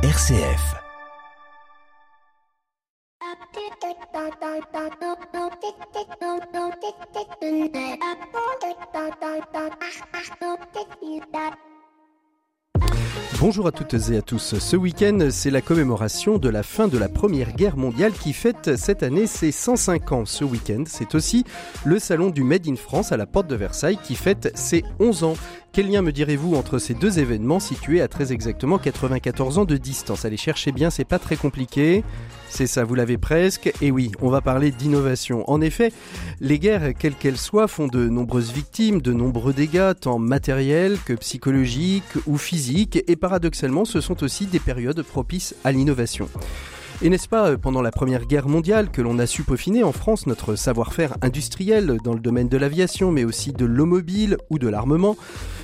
RCF. Bonjour à toutes et à tous. Ce week-end, c'est la commémoration de la fin de la Première Guerre mondiale qui fête cette année ses 105 ans. Ce week-end, c'est aussi le salon du Made in France à la porte de Versailles qui fête ses 11 ans. Quel lien me direz-vous entre ces deux événements situés à très exactement 94 ans de distance? Allez chercher bien, c'est pas très compliqué. C'est ça, vous l'avez presque. Et oui, on va parler d'innovation. En effet, les guerres, quelles qu'elles soient, font de nombreuses victimes, de nombreux dégâts, tant matériels que psychologiques ou physiques. Et paradoxalement, ce sont aussi des périodes propices à l'innovation. Et n'est-ce pas euh, pendant la Première Guerre mondiale que l'on a su peaufiner en France notre savoir-faire industriel dans le domaine de l'aviation, mais aussi de l'automobile ou de l'armement?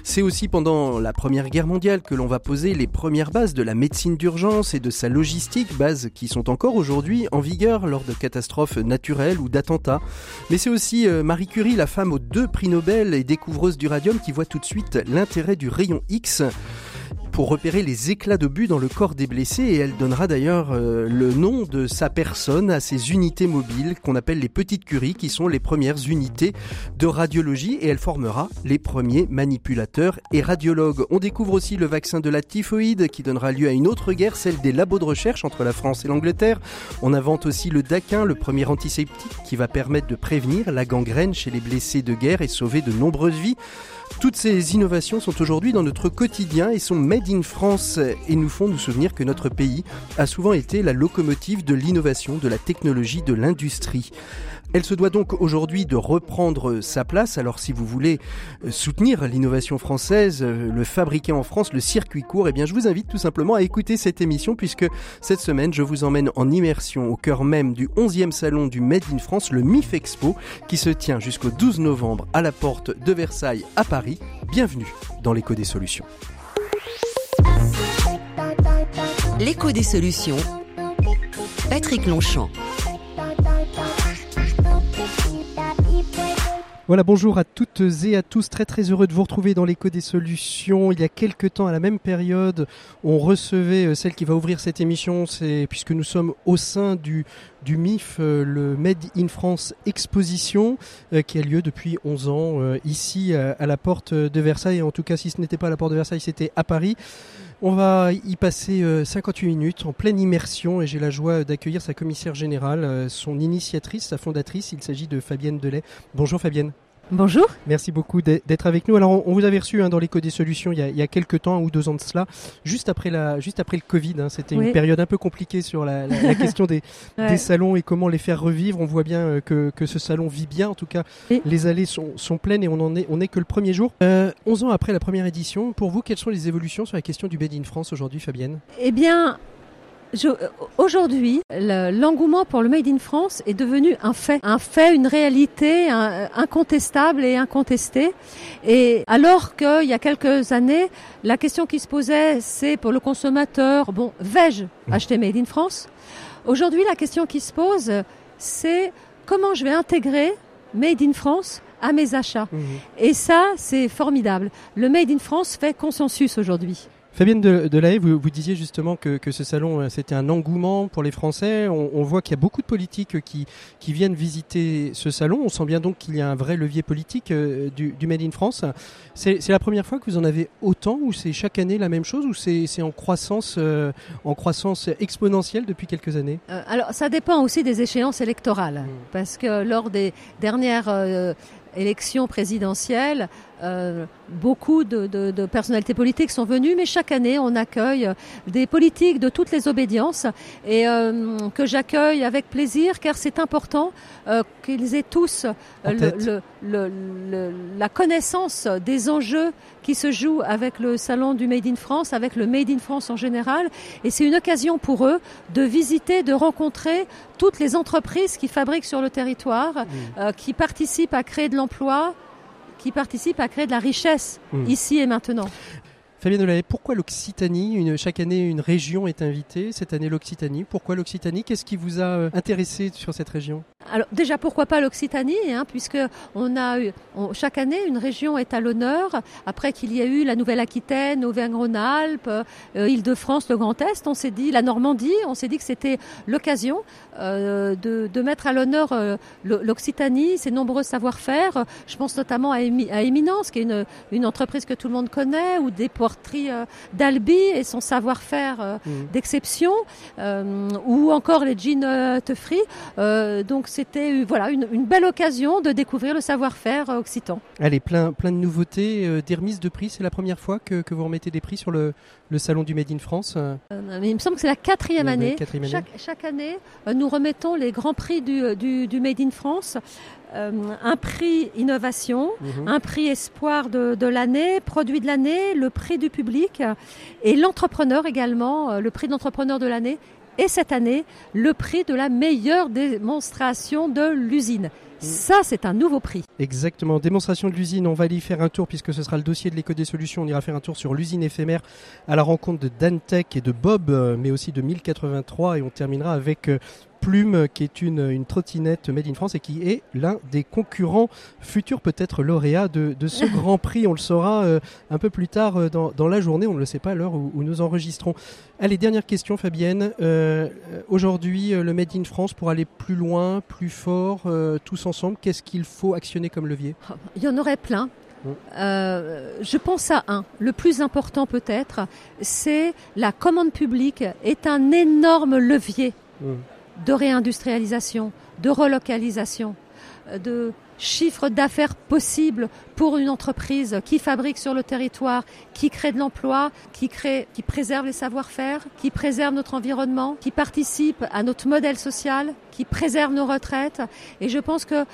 C'est aussi pendant la Première Guerre mondiale que l'on va poser les premières bases de la médecine d'urgence et de sa logistique, bases qui sont encore aujourd'hui en vigueur lors de catastrophes naturelles ou d'attentats. Mais c'est aussi euh, Marie Curie, la femme aux deux prix Nobel et découvreuse du radium, qui voit tout de suite l'intérêt du rayon X pour repérer les éclats d'obus dans le corps des blessés et elle donnera d'ailleurs euh, le nom de sa personne à ces unités mobiles qu'on appelle les petites curies qui sont les premières unités de radiologie et elle formera les premiers manipulateurs et radiologues. On découvre aussi le vaccin de la typhoïde qui donnera lieu à une autre guerre, celle des labos de recherche entre la France et l'Angleterre. On invente aussi le daquin, le premier antiseptique qui va permettre de prévenir la gangrène chez les blessés de guerre et sauver de nombreuses vies. Toutes ces innovations sont aujourd'hui dans notre quotidien et sont made in France et nous font nous souvenir que notre pays a souvent été la locomotive de l'innovation, de la technologie, de l'industrie. Elle se doit donc aujourd'hui de reprendre sa place. Alors si vous voulez euh, soutenir l'innovation française, euh, le fabriquer en France, le circuit court, eh bien je vous invite tout simplement à écouter cette émission puisque cette semaine je vous emmène en immersion au cœur même du 11e salon du Made in France, le MIF Expo, qui se tient jusqu'au 12 novembre à la porte de Versailles à Paris. Bienvenue dans l'écho des solutions. L'écho des solutions. Patrick Longchamp. Voilà, bonjour à toutes et à tous. Très très heureux de vous retrouver dans l'écho des solutions. Il y a quelques temps, à la même période, on recevait euh, celle qui va ouvrir cette émission. C'est puisque nous sommes au sein du du MIF, euh, le Made in France Exposition, euh, qui a lieu depuis 11 ans ici à la porte de Versailles. En tout cas, si ce n'était pas à la porte de Versailles, c'était à Paris. On va y passer 58 minutes en pleine immersion et j'ai la joie d'accueillir sa commissaire générale, son initiatrice, sa fondatrice. Il s'agit de Fabienne Delay. Bonjour Fabienne. Bonjour. Merci beaucoup d'être avec nous. Alors, on vous avait reçu hein, dans l'éco des solutions il y, a, quelques temps, un ou deux ans de cela, juste après, la, juste après le Covid. Hein. C'était une période un peu compliquée sur la, question des, des, salons et comment les faire revivre. On voit bien euh, que, que ce salon vit bien. En tout cas, les allées sont, sont, pleines et on en est, on est que le premier jour. Euh, 11 ans après la première édition, pour vous, quelles sont les évolutions sur la question du Made in France aujourd'hui, Fabienne? Eh bien, Aujourd'hui, l'engouement pour le Made in France est devenu un fait, un fait, une réalité incontestable et incontestée. Et alors qu'il y a quelques années, la question qui se posait, c'est pour le consommateur, bon, vais-je acheter Made in France? Aujourd'hui, la question qui se pose, c'est comment je vais intégrer Made in France à mes achats? Mmh. Et ça, c'est formidable. Le Made in France fait consensus aujourd'hui. Fabienne Delahaye, vous, vous disiez justement que, que ce salon, euh, c'était un engouement pour les Français. On, voit qu'il y a beaucoup de politiques qui, qui viennent visiter ce salon. On sent bien donc qu'il y a un vrai levier politique euh, du, du Made in France. C'est la première fois que vous en avez autant ou c'est chaque année la même chose ou c'est en croissance, euh, en croissance exponentielle depuis quelques années? Alors ça dépend aussi des échéances électorales mmh. parce que lors des dernières élections présidentielles, euh, beaucoup de, de, de, personnalités politiques sont venues, mais chaque année, on accueille des politiques de toutes les obédiences et euh, que j'accueille avec plaisir car c'est important euh, qu'ils aient tous le, le, le, la connaissance des enjeux qui se jouent avec le salon du Made in France, avec le Made in France en général. Et c'est une occasion pour eux de visiter, de rencontrer toutes les entreprises qui fabriquent sur le territoire, mmh. qui participent à créer de l'emploi, qui participent à créer de la richesse mmh. ici et maintenant. Fabien Delahaye, pourquoi l'Occitanie Chaque année, une région est invitée. Cette année, l'Occitanie? Pourquoi l'Occitanie? Qu'est-ce qui vous a euh, intéressé sur cette région? Alors déjà pourquoi pas l'Occitanie, hein, puisque on a eu, chaque année une région est à l'honneur. Après qu'il y a eu la Nouvelle-Aquitaine, Auvergne-Rhône-Alpes, euh, Île-de-France, le Grand Est, on s'est dit la Normandie, on s'est dit que c'était l'occasion euh, de, de, mettre à l'honneur euh, l'Occitanie, ses nombreux savoir-faire. Je pense notamment à, à, Éminence, qui est une, une, entreprise que tout le monde connaît, ou des porteries euh, d'Albi et son savoir-faire euh, mmh. d'exception, ou encore les jeans Teufry. donc c'était voilà une, une, belle occasion de découvrir le savoir-faire occitan. Allez, plein, plein de nouveautés, euh, des remises de prix. C'est la première fois que, que, vous remettez des prix sur le, le salon du Made in France euh, Il me semble que c'est la quatrième année. Chaque, chaque, année, euh, nous remettons les grands prix du, du, du Made in France. Euh, un prix innovation, mhm. un prix espoir de, de l'année, produit de l'année, le prix du public et l'entrepreneur également, le prix d'entrepreneur de l'année et cette année le prix de la meilleure démonstration de l'usine. Ça, c'est un nouveau prix. Exactement. Démonstration de l'usine. On va y faire un tour puisque ce sera le dossier de l'éco des solutions. On ira faire un tour sur l'usine éphémère à la rencontre de Dantec et de Bob, euh, mais aussi de 1083. Et on terminera avec euh, Plume, qui est une, une trottinette made in France et qui est l'un des concurrents futurs, peut-être lauréats de, de, ce Grand Prix. On le saura euh, un peu plus tard euh, dans, dans, la journée. On ne le sait pas à l'heure où, où, nous enregistrons. Allez, dernière question, Fabienne. Euh, Aujourd'hui, le Made in France, pour aller plus loin, plus fort, tous ensemble, qu'est-ce qu'il faut actionner comme levier? Il y en aurait plein. Euh, je pense à un, le plus important peut-être, c'est la commande publique est un énorme levier. Mmh de réindustrialisation, de relocalisation, de chiffre d'affaires possible pour une entreprise qui fabrique sur le territoire, qui crée de l'emploi, qui crée, qui préserve les savoir-faire, qui préserve notre environnement, qui participe à notre modèle social, qui préserve nos retraites. Et je pense que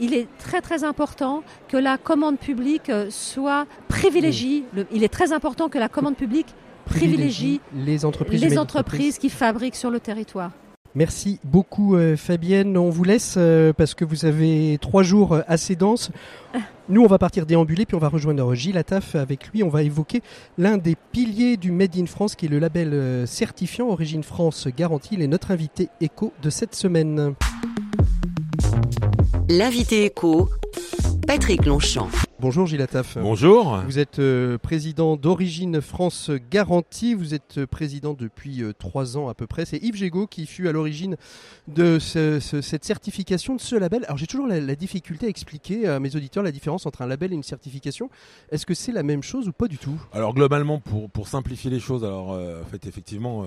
il est très très important que la commande publique soit privilégiée. il est très important que la commande publique privilégie, les entreprises, les entreprises qui fabriquent sur le territoire. Merci beaucoup euh, Fabienne. On vous laisse euh, parce que vous avez trois jours euh, assez denses. Nous, on va partir déambuler, puis on va rejoindre Gilles Attaf. Avec lui, on va évoquer l'un des piliers du Made in France, qui est le label certifiant Origine France Garantie. Il est notre invité éco de cette semaine. L'invité éco, Patrick Longchamp. Bonjour Gilles Attaf. Bonjour. Vous êtes euh, président d'Origine France Garantie. Vous êtes euh, président depuis euh, trois ans à peu près. C'est Yves Gégaud qui fut à l'origine de ce, ce, cette certification, de ce label. Alors j'ai toujours la, la, difficulté à expliquer à mes auditeurs la différence entre un label et une certification. Est-ce que c'est la même chose ou pas du tout? Alors globalement, pour, pour simplifier les choses, alors en fait effectivement,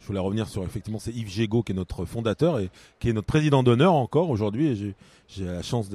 je voulais revenir sur effectivement c'est Yves Gégaud qui est notre fondateur et qui est notre président d'honneur encore aujourd'hui. Et j'ai la chance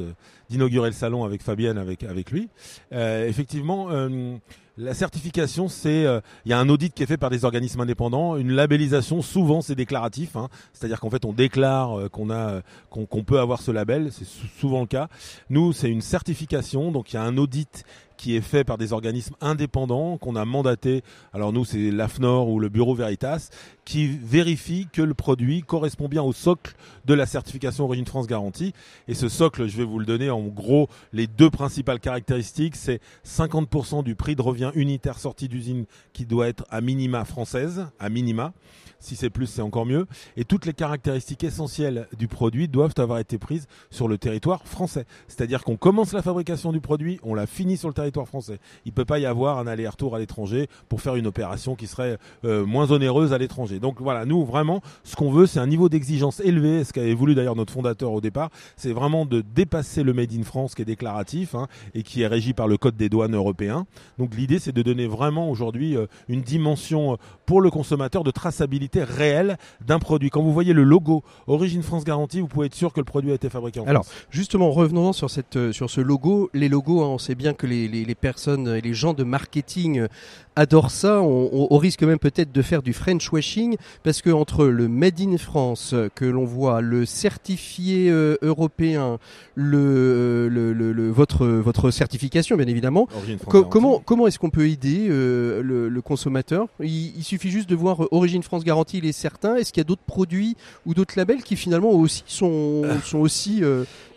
d'inaugurer le salon avec Fabienne, avec avec lui. Euh, effectivement, euh, la certification, c'est il euh, y a un audit qui est fait par des organismes indépendants. Une labellisation, souvent, c'est déclaratif, hein. c'est-à-dire qu'en fait, on déclare euh, qu'on a qu'on qu peut avoir ce label. C'est souvent le cas. Nous, c'est une certification, donc il y a un audit qui est fait par des organismes indépendants qu'on a mandaté. Alors nous, c'est l'AFNOR ou le Bureau Veritas qui vérifie que le produit correspond bien au socle de la certification Origine France Garantie. Et ce socle, je vais vous le donner en gros, les deux principales caractéristiques, c'est 50% du prix de revient unitaire sorti d'usine qui doit être à minima française, à minima. Si c'est plus, c'est encore mieux. Et toutes les caractéristiques essentielles du produit doivent avoir été prises sur le territoire français. C'est-à-dire qu'on commence la fabrication du produit, on la finit sur le territoire français. Il peut pas y avoir un aller-retour à l'étranger pour faire une opération qui serait euh, moins onéreuse à l'étranger. Donc voilà, nous vraiment, ce qu'on veut, c'est un niveau d'exigence élevé. Ce qu'avait voulu d'ailleurs notre fondateur au départ, c'est vraiment de dépasser le Made in France qui est déclaratif hein, et qui est régi par le Code des douanes européen. Donc l'idée, c'est de donner vraiment aujourd'hui euh, une dimension euh, pour le consommateur de traçabilité réelle d'un produit. Quand vous voyez le logo Origine France Garantie, vous pouvez être sûr que le produit a été fabriqué en Alors, France. Alors, justement, revenons sur, cette, euh, sur ce logo. Les logos, hein, on sait bien que les, les, les, personnes et les gens de marketing euh, adorent ça. On, on, on risque même peut-être de faire du French washing parce que entre le Made in France euh, que l'on voit, le certifié euh, européen, le, le, le, le, votre, votre certification, bien évidemment, co comment, comment est-ce qu'on peut aider euh, le, le, consommateur? Il, il, suffit juste de voir Origine France Garantie, il est certain. Est-ce qu'il y a d'autres produits ou d'autres labels qui finalement aussi sont, sont aussi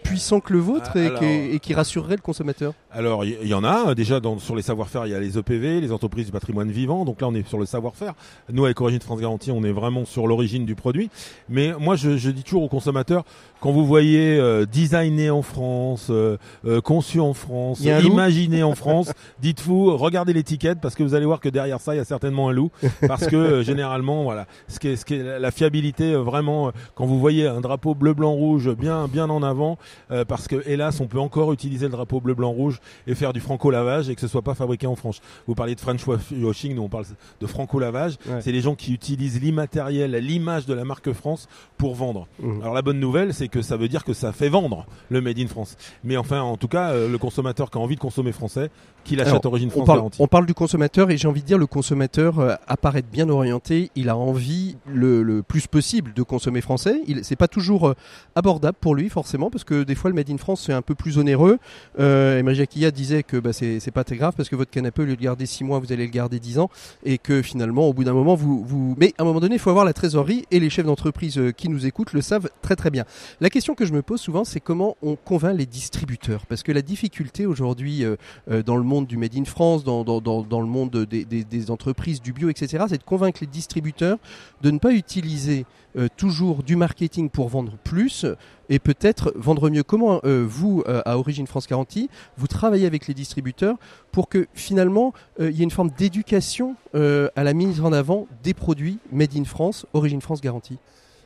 puissant que le vôtre et, Alors- qui, et qui rassurerait le consommateur Alors, il y, y en a déjà dans, sur les savoir-faire. Il y a les EPV, les entreprises du patrimoine vivant. Donc là, on est sur le savoir-faire. Nous, avec Origine France Garantie, on est vraiment sur l'origine du produit. Mais moi, je, je dis toujours aux consommateurs, quand vous voyez euh, designé en France, euh, euh, conçu en France, imaginé en France, dites-vous, regardez l'étiquette parce que vous allez voir que derrière ça, il y a certainement un loup. Parce que euh, généralement, voilà, ce qui est, ce qui est la- fiabilité, euh, vraiment, quand vous voyez un drapeau bleu, blanc, rouge bien, bien en avant, euh, parce que hélas, on peut encore utiliser le drapeau bleu, blanc, rouge et faire du franco-lavage et que ce soit pas fabriqué en France. Vous parliez de French washing, nous on parle de franco-lavage. Ouais. C'est les gens qui utilisent l'immatériel, l'image de la marque France pour vendre. Mhm. Alors la bonne nouvelle, c'est que ça veut dire que ça fait vendre le Made in France. Mais enfin, en tout cas, euh, le consommateur qui a envie de consommer français, qu'il achète Alors, Origine on France parle, garantie. on parle du consommateur et j'ai envie de dire le consommateur euh, apparaît bien orienté. Il a envie le, le plus possible de consommer français. C'est pas toujours abordable pour lui forcément parce que des fois le made in France c'est un peu plus onéreux. Euh, Emery Jacquilla disait que bah, c'est pas très grave parce que votre canapé au lieu de garder 6 mois vous allez le garder 10 ans et que finalement au bout d'un moment vous mais à un moment donné il faut avoir la trésorerie et les chefs d'entreprise euh, qui nous écoutent le savent très très bien. La question que je me pose souvent c'est comment on convainc les distributeurs? Parce que la difficulté aujourd'hui euh, euh, dans le monde du Made in France, dans, le monde des entreprises, du bio, etc., c'est de convaincre les distributeurs de ne pas utiliser euh, toujours du marketing pour vendre plus et peut-être vendre mieux. Comment euh, vous, euh, à Origine France Garantie, vous travaillez avec les distributeurs pour que finalement il y ait une forme d'éducation à la mise en avant des produits Made in France, Origine France Garantie?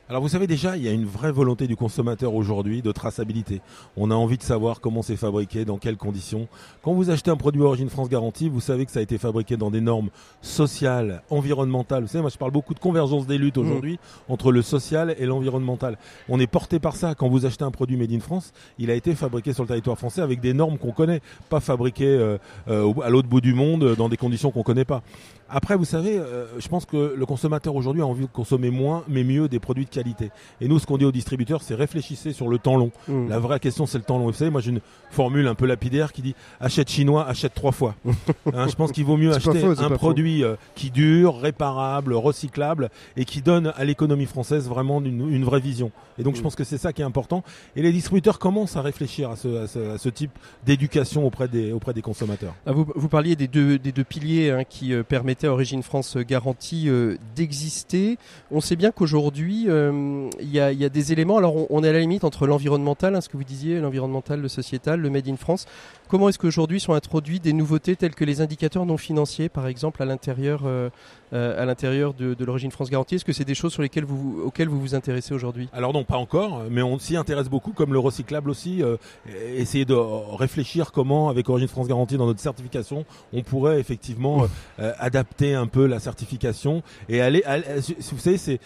Alors vous savez déjà, il y a une vraie volonté du consommateur aujourd'hui de traçabilité. On a envie de savoir comment c'est fabriqué, dans quelles conditions. Quand vous achetez un produit Origine France Garantie, vous savez que ça a été fabriqué dans des normes sociales, environnementales. Vous savez, moi je parle beaucoup de convergence des luttes aujourd'hui entre le social et l'environnemental. On est porté par ça. Quand vous achetez un produit Made in France, il a été fabriqué sur le territoire français avec des normes qu'on connaît, pas fabriqué euh, euh, à l'autre bout du monde dans des conditions qu'on connaît pas. Après, vous savez, euh, je pense que le consommateur aujourd'hui a envie de consommer moins, mais mieux des produits de qualité. Et nous, ce qu'on dit aux distributeurs, c'est réfléchissez sur le temps long. La vraie question, c'est le temps long. Vous savez, moi, j'ai une formule un peu lapidaire qui dit achète chinois, achète trois fois. Hein, je pense qu'il vaut mieux acheter faux, un produit euh, qui dure, réparable, recyclable et qui donne à l'économie française vraiment une, une vraie vision. Et donc, je Mm. pense que c'est ça qui est important. Et les distributeurs commencent à réfléchir à ce, à ce, à ce type d'éducation auprès des, auprès des consommateurs. Ah, vous, vous parliez des deux, des deux piliers hein, qui euh, Origine France Garantie euh, d'exister. On sait bien qu'aujourd'hui, euh, il y, a, des éléments. Alors, on, est à la limite entre l'environnemental, hein, ce que vous disiez, l'environnemental, le sociétal, le Made in France. Comment est-ce qu'aujourd'hui sont introduits des nouveautés telles que les indicateurs non financiers, par exemple, à l'intérieur euh, à l'intérieur de, de l'Origine France Garantie Est-ce que c'est des choses sur lesquelles vous, auxquelles vous vous intéressez aujourd'hui? Alors non, pas encore, mais on s'y intéresse beaucoup, comme le recyclable aussi. euh, essayer de réfléchir comment, avec Origine France Garantie dans notre certification, on pourrait effectivement euh, euh, adapter un peu la certification et aller. vous savez, c'est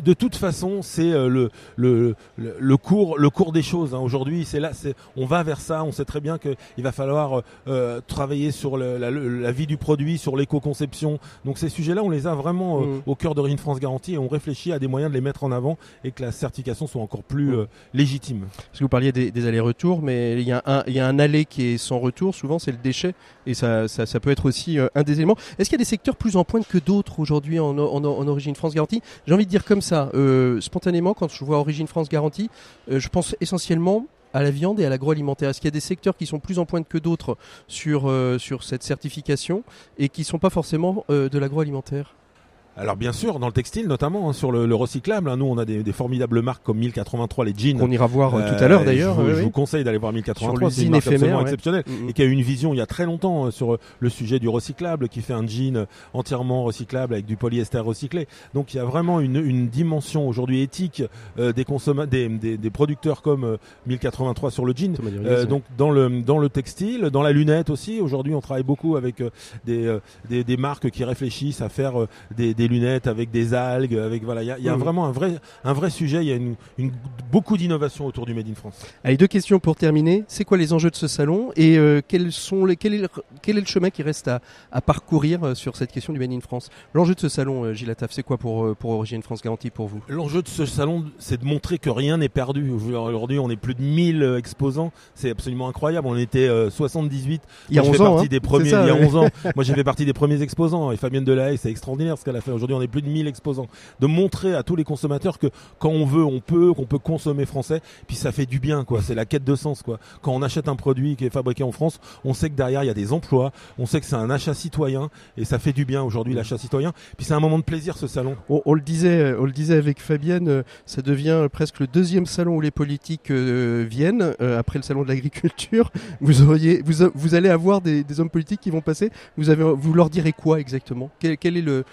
de toute façon, c'est euh, le, le le cours le cours des choses. hein. Aujourd'hui, c'est là, on va vers ça. On sait très bien qu'il va falloir euh, travailler sur la, vie du produit, sur l'éco-conception. Donc ces sujets-là, on les a vraiment euh, Mm. au cœur d'Origine France Garantie et on réfléchit à des moyens de les mettre en avant et que la certification soit encore plus Mm. euh, légitime. Parce que vous parliez des, des allers-retours, mais il y, a un, il y a un aller qui est sans retour, souvent c'est le déchet, et ça, ça, ça peut être aussi euh, un des éléments. Est-ce qu'il y a des secteurs plus en pointe que d'autres aujourd'hui en, en, en Origine France Garantie? J'ai envie de dire comme ça, spontanément, quand je vois Origine France Garantie, je pense essentiellement à la viande et à l'agroalimentaire. Est-ce qu'il y a des secteurs qui sont plus en pointe que d'autres sur, euh, sur cette certification et qui ne sont pas forcément euh, de l'agroalimentaire? Alors bien sûr, dans le textile notamment, hein, sur le, le recyclable, hein, nous on a des, des formidables marques comme 1083 les jeans. On ira voir euh, Euh, tout à l'heure et d'ailleurs. Je, vous- oui, je oui. vous conseille d'aller voir Sur 1083, c'est une marque éphémère, absolument ouais. exceptionnelle. Mhm. et qui a eu une vision il y a très longtemps euh, sur euh, le sujet du recyclable, qui fait un jean euh, entièrement recyclable avec du polyester recyclé. Donc il y a vraiment une, une dimension aujourd'hui éthique euh, des, des, des, des producteurs comme euh, 1083 sur le jean. Euh, donc dans le dans le textile, dans la lunette aussi. Aujourd'hui, on travaille beaucoup avec euh, des, euh, des des marques qui réfléchissent à faire euh, des, des lunettes avec des algues, avec voilà. Il y a, il y a vraiment un vrai un vrai sujet. Il y a une, une beaucoup d'innovation autour du Made in France. Allez, deux questions pour terminer. C'est quoi les enjeux de ce salon et euh, quels sont les, quel, est le, quel est le chemin qui reste à, à parcourir euh, sur cette question du Made in France? L'enjeu de ce salon, euh, Gilles Attaf, c'est quoi pour, pour Origine France Garantie pour vous? L'enjeu de ce salon, c'est de montrer que rien n'est perdu. Aujourd'hui, on est plus de 1000 euh, exposants. C'est absolument incroyable. On était euh, 78. Il y a Moi, je 11 fais ans, partie hein, des premiers, c'est ça, il y a ouais. 11 ans. Moi, j'ai fait partie des premiers exposants. Et Fabienne Delahaye, c'est extraordinaire ce qu'elle a fait Aujourd'hui, on est plus de 1000 exposants. De montrer à tous les consommateurs que quand on veut, on peut, qu'on peut consommer français. Puis ça fait du bien, quoi. C'est la quête de sens, quoi. Quand on achète un produit qui est fabriqué en France, on sait que derrière il y a des emplois, on sait que c'est un achat citoyen et ça fait du bien aujourd'hui l'achat citoyen. Puis c'est un moment de plaisir ce salon. On, le disait, on le disait avec Fabienne, euh, ça devient presque le deuxième salon où les politiques euh, viennent après le salon de l'agriculture. Vous allez avoir des, hommes politiques qui vont passer. Vous leur direz quoi exactement? Quel, est le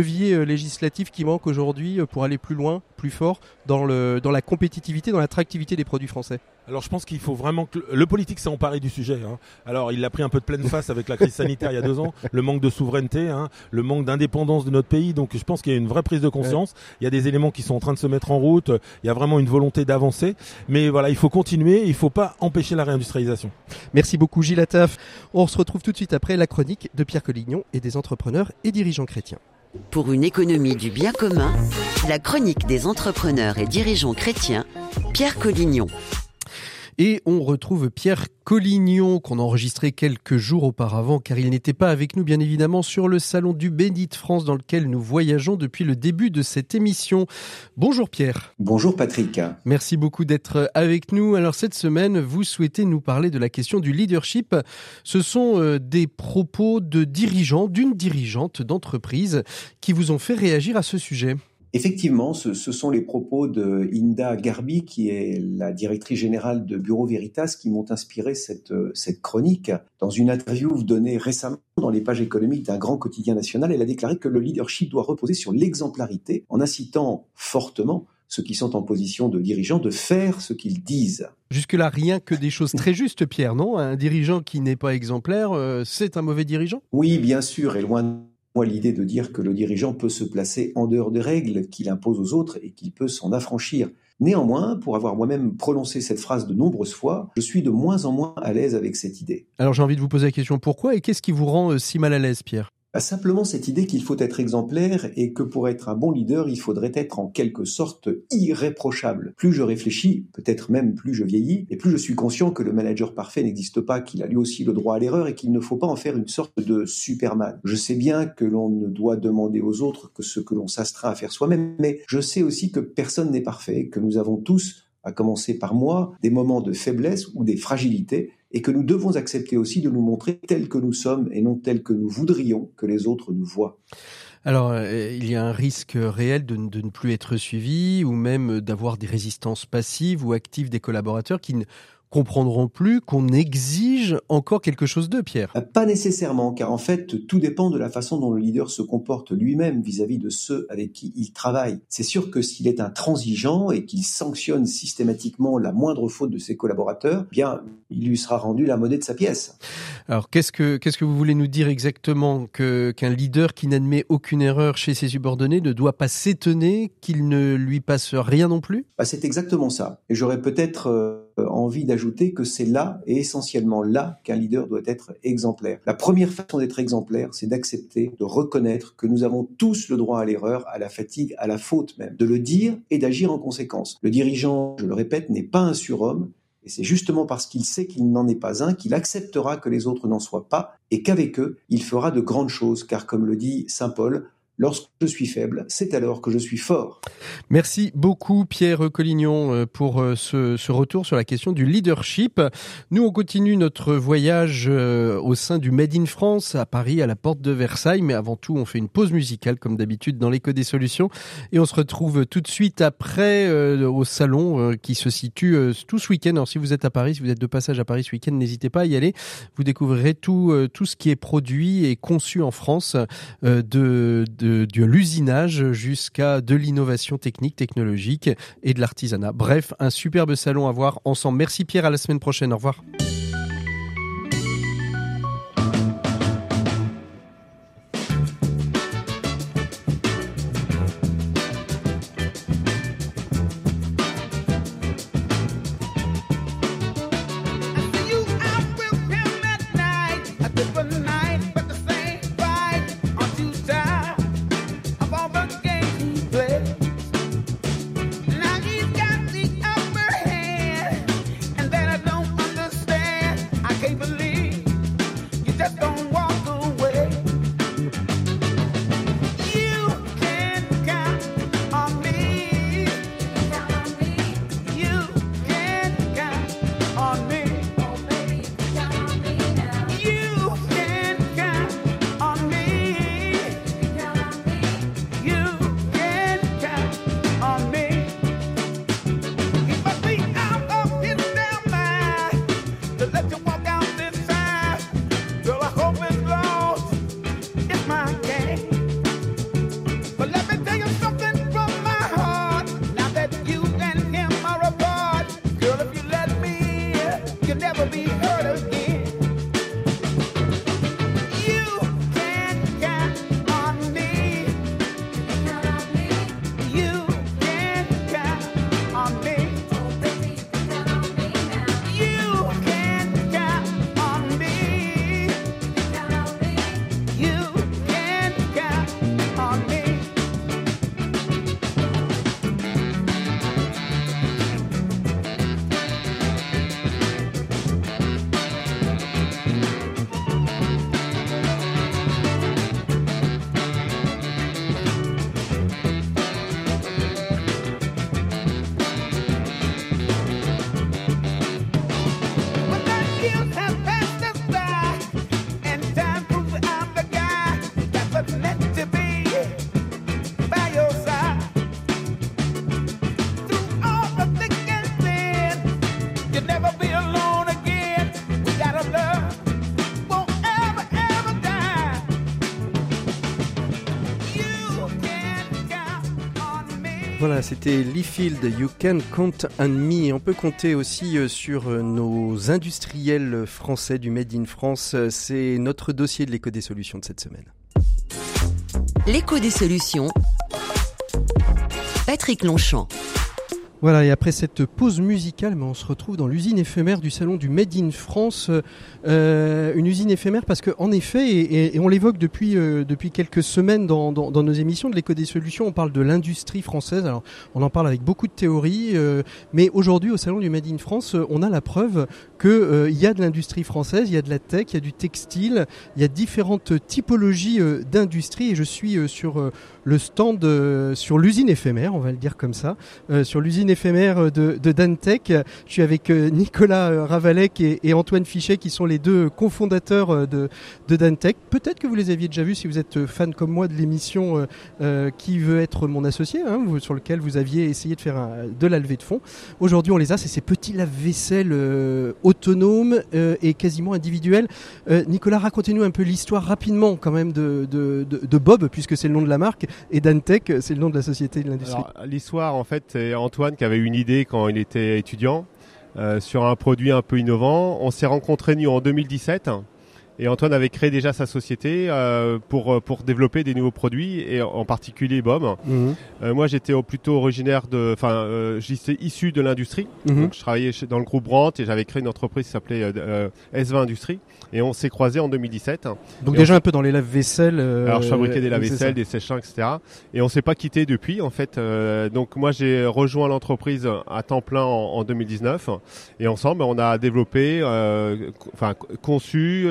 levier législatif qui manque aujourd'hui pour aller plus loin, plus fort dans le dans la compétitivité, dans l'attractivité des produits français alors je pense qu'il faut vraiment que le politique s'est emparé du sujet. Hein. Alors il l'a pris un peu de pleine face avec la crise sanitaire il y a deux ans, le manque de souveraineté, hein, le manque d'indépendance de notre pays. Donc je pense qu'il y a une vraie prise de conscience. Il y a des éléments qui sont en train de se mettre en route. Il y a vraiment une volonté d'avancer. Mais voilà, il faut continuer. Il ne faut pas empêcher la réindustrialisation. Merci beaucoup Gilles Attaf. On se retrouve tout de suite après la chronique de Pierre Collignon et des entrepreneurs et dirigeants chrétiens. Pour une économie du bien commun, la chronique des entrepreneurs et dirigeants chrétiens, Pierre Collignon. Et on retrouve Pierre Collignon qu'on a enregistré quelques jours auparavant car il n'était pas avec nous bien évidemment sur le salon du Béni de France dans lequel nous voyageons depuis le début de cette émission. Bonjour Pierre. Bonjour Patrick. Merci beaucoup d'être avec nous. Alors cette semaine, vous souhaitez nous parler de la question du leadership. Ce sont euh, des propos de dirigeants, d'une dirigeante d'entreprise qui vous ont fait réagir à ce sujet. Effectivement, ce, sont les propos de Inda Garbi, qui est la directrice générale de Bureau Veritas, qui m'ont inspiré cette, cette chronique. Dans une interview donnée récemment dans les pages économiques d'un grand quotidien national, elle a déclaré que le leadership doit reposer sur l'exemplarité, en incitant fortement ceux qui sont en position de dirigeant de faire ce qu'ils disent. Jusque-là, rien que des choses très justes, Pierre, non? Un dirigeant qui n'est pas exemplaire, euh, c'est un mauvais dirigeant? Oui, bien sûr, et loin moi l'idée de dire que le dirigeant peut se placer en dehors des règles qu'il impose aux autres et qu'il peut s'en affranchir. Néanmoins, pour avoir moi-même prononcé cette phrase de nombreuses fois, je suis de moins en moins à l'aise avec cette idée. Alors j'ai envie de vous poser la question pourquoi et qu'est-ce qui vous rend euh, si mal à l'aise, Pierre? Simplement cette idée qu'il faut être exemplaire et que pour être un bon leader, il faudrait être en quelque sorte irréprochable. Plus je réfléchis, peut-être même plus je vieillis, et plus je suis conscient que le manager parfait n'existe pas, qu'il a lui aussi le droit à l'erreur et qu'il ne faut pas en faire une sorte de Superman. Je sais bien que l'on ne doit demander aux autres que ce que l'on s'astreint à faire soi-même, mais je sais aussi que personne n'est parfait, que nous avons tous à commencer par moi, des moments de faiblesse ou des fragilités, et que nous devons accepter aussi de nous montrer tels que nous sommes et non tels que nous voudrions que les autres nous voient. Alors, euh, il y a un risque réel de, de, ne plus être suivi ou même d'avoir des résistances passives ou actives des collaborateurs qui ne comprendront plus qu'on exige encore quelque chose d'eux, Pierre. Euh, pas nécessairement, car en fait, tout dépend de la façon dont le leader se comporte lui-même vis-à-vis de ceux avec qui il travaille. C'est sûr que s'il est intransigeant et qu'il sanctionne systématiquement la moindre faute de ses collaborateurs, eh bien, il lui sera rendu la monnaie de sa pièce. Alors, qu'est-ce que, qu'est-ce que vous voulez nous dire exactement que, qu'un leader qui n'admet aucune erreur chez ses subordonnés ne doit pas s'étonner qu'il ne lui passe rien non plus? Bah, c'est exactement ça. Et j'aurais peut-être euh, envie d'ajouter ajouter que c'est là et essentiellement là qu'un leader doit être exemplaire. La première façon d'être exemplaire, c'est d'accepter, de reconnaître que nous avons tous le droit à l'erreur, à la fatigue, à la faute même, de le dire et d'agir en conséquence. Le dirigeant, je le répète, n'est pas un surhomme, et c'est justement parce qu'il sait qu'il n'en est pas un qu'il acceptera que les autres n'en soient pas et qu'avec eux, il fera de grandes choses, car comme le dit Saint Paul, Lorsque je suis faible, c'est alors que je suis fort. Merci beaucoup Pierre Collignon euh, pour euh, ce, retour sur la question du leadership. Nous, on continue notre voyage euh, au sein du Made in France à Paris, à la porte de Versailles. Mais avant tout, on fait une pause musicale comme d'habitude dans l'écho des solutions. Et on se retrouve tout de suite après au salon qui se situe tout ce week-end. Alors si vous êtes à Paris, si vous êtes de passage à Paris ce week-end, n'hésitez pas à y aller. Vous découvrirez tout, tout ce qui est produit et conçu en France de, de de, l'usinage jusqu'à de l'innovation technique, technologique et de l'artisanat. Bref, un superbe salon à voir ensemble. Merci Pierre, à la semaine prochaine. Au revoir. C'était Lee Field, You Can Count on Me. On peut compter aussi euh, sur euh, nos industriels français du Made in France. C'est notre dossier de l'éco des solutions de cette semaine. L'écho des solutions. Patrick Longchamp. Voilà, et après cette pause musicale, on se retrouve dans l'usine éphémère du salon du Made in France. Euh, une usine éphémère parce qu'en effet, et, on l'évoque depuis, euh, depuis quelques semaines dans, nos émissions de l'éco des solutions, on parle de l'industrie française. Alors, on en parle avec beaucoup de théories, euh, mais aujourd'hui, au salon du Made in France, on a la preuve qu'il y a de l'industrie française, il y a de la tech, il y a du textile, il y a différentes typologies d'industrie, et je suis sur le stand, sur l'usine éphémère, on va le dire comme ça, sur l'usine éphémère de, de Dantech. Je suis avec euh, Nicolas euh, Ravalec et, Antoine Fichet qui sont les deux cofondateurs euh, de, de Dantech. Peut-être que vous les aviez déjà vus si vous êtes fan comme moi de l'émission Qui veut être mon associé, hein, sur lequel vous aviez essayé de faire de la levée de fonds. Aujourd'hui, on les a, c'est ces petits lave-vaisselle autonomes et quasiment individuels. Nicolas, racontez-nous un peu l'histoire rapidement quand même de, Bob, puisque c'est le nom de la marque, et Dantech, c'est le nom de la société de l'industrie. L'histoire, en fait, c'est Antoine qui avait une idée quand il était étudiant euh, sur un produit un peu innovant. On s'est rencontrés nous en 2017 et Antoine avait créé déjà sa société euh, pour pour développer des nouveaux produits et en particulier Bob. Mhm. Euh, moi, j'étais plutôt originaire de, enfin, euh, j'étais issu de l'industrie. Mhm. Donc, je travaillais dans le groupe Brandt et j'avais créé une entreprise qui s'appelait S20 Industrie. Et on s'est croisés en 2017. Donc déjà un peu dans les lave-vaisselle. Alors, je fabriquais des lave-vaisselle, des sèches etc. Et on s'est pas quitté depuis, en fait. donc moi, j'ai rejoint l'entreprise à temps plein en, en, 2019. Et ensemble, on a développé, enfin, conçu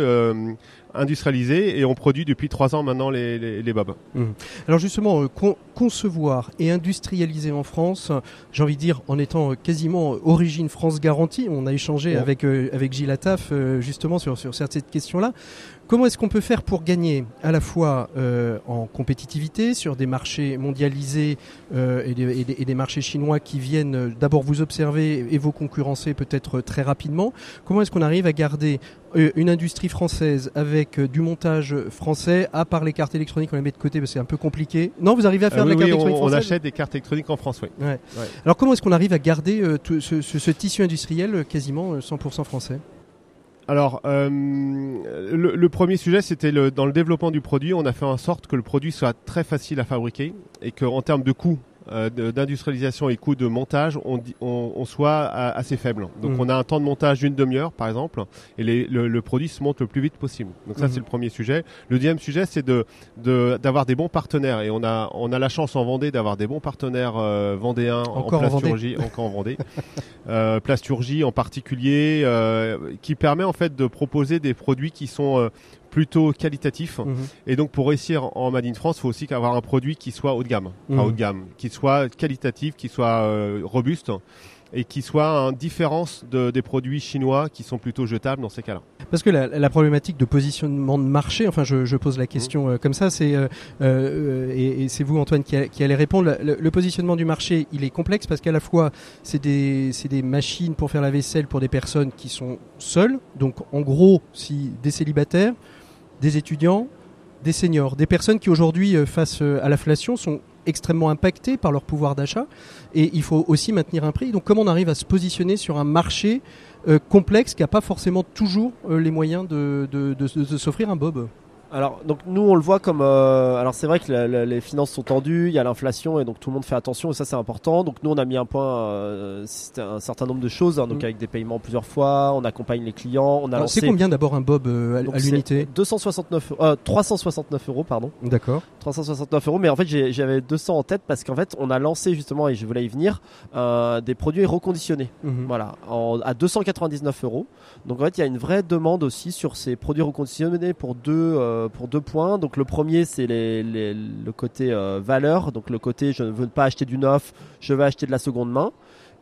euh, industrialisé et on produit depuis trois ans maintenant les, les, bobs. Mmh. Alors justement, euh, concevoir et industrialiser en France, j'ai envie de dire en étant quasiment origine France garantie, on a échangé avec, euh, avec Gilles Attaf justement sur, sur cette question-là. Comment est-ce qu'on peut faire pour gagner à la fois euh, en compétitivité sur des marchés mondialisés euh, et, des, marchés chinois qui viennent euh, d'abord vous observer et vous concurrencer peut-être très rapidement Comment est-ce qu'on arrive à garder une industrie française avec du montage français, à part les cartes électroniques, on les met de côté parce que c'est un peu compliqué? Non, vous arrivez à faire de la carte électronique française On achète des cartes électroniques en France, oui. Alors comment est-ce qu'on arrive à garder ce, ce, tissu industriel quasiment 100% français? Alors, euh, le, premier sujet, c'était le, dans le développement du produit, on a fait en sorte que le produit soit très facile à fabriquer et qu'en termes de coût, d'industrialisation et coût de montage, on, on, soit assez faible. Donc mmh. on a un temps de montage d'une demi-heure, par exemple, et le, produit se monte le plus vite possible. Donc ça, mmh. c'est le premier sujet. Le deuxième sujet, c'est de d'avoir des bons partenaires. Et on a on a la chance en Vendée d'avoir des bons partenaires euh, vendéens encore en plasturgie, encore en Vendée, euh, plasturgie en particulier, euh, qui permet en fait de proposer des produits qui sont plutôt qualitatif. Mhm. Et donc pour réussir en Made in France, il faut aussi avoir un produit qui soit haut de gamme, enfin, mhm. haut de gamme, qui soit qualitatif, qui soit euh, robuste et qui soit en différence de, des produits chinois qui sont plutôt jetables dans ces cas-là. Parce que la, la, problématique de positionnement de marché, enfin je, je pose la question mhm. euh, comme ça, c'est euh, euh, et, et c'est vous Antoine qui, qui allez répondre. Le, le, positionnement du marché, il est complexe parce qu'à la fois c'est des c'est des machines pour faire la vaisselle pour des personnes qui sont seules, donc en gros si des célibataires des étudiants, des seniors, des personnes qui aujourd'hui, euh, face euh, à l'inflation, sont extrêmement impactées par leur pouvoir d'achat. Et il faut aussi maintenir un prix. Donc comment on arrive à se positionner sur un marché euh, complexe qui n'a pas forcément toujours les moyens de, de s'offrir un bob? Alors, donc nous on le voit comme. Euh, alors c'est vrai que les finances sont tendues, il y a l'inflation et donc tout le monde fait attention et ça c'est important. Donc nous on a mis un point, euh, un certain nombre de choses, hein, donc mm. avec des paiements plusieurs fois, on accompagne les clients, on a C'est combien d'abord un bob euh, à, l'unité 269, 369 euros pardon. D'accord. 369 euros, mais en fait j'avais 200 en tête parce qu'en fait on a lancé justement et je voulais y venir des produits reconditionnés, mm-hmm. voilà, à 299 euros. Donc en fait il y a une vraie demande aussi sur ces produits reconditionnés pour deux euh, pour deux points. Donc le premier c'est le côté euh, valeur, donc le côté je ne veux pas acheter du neuf, je veux acheter de la seconde main.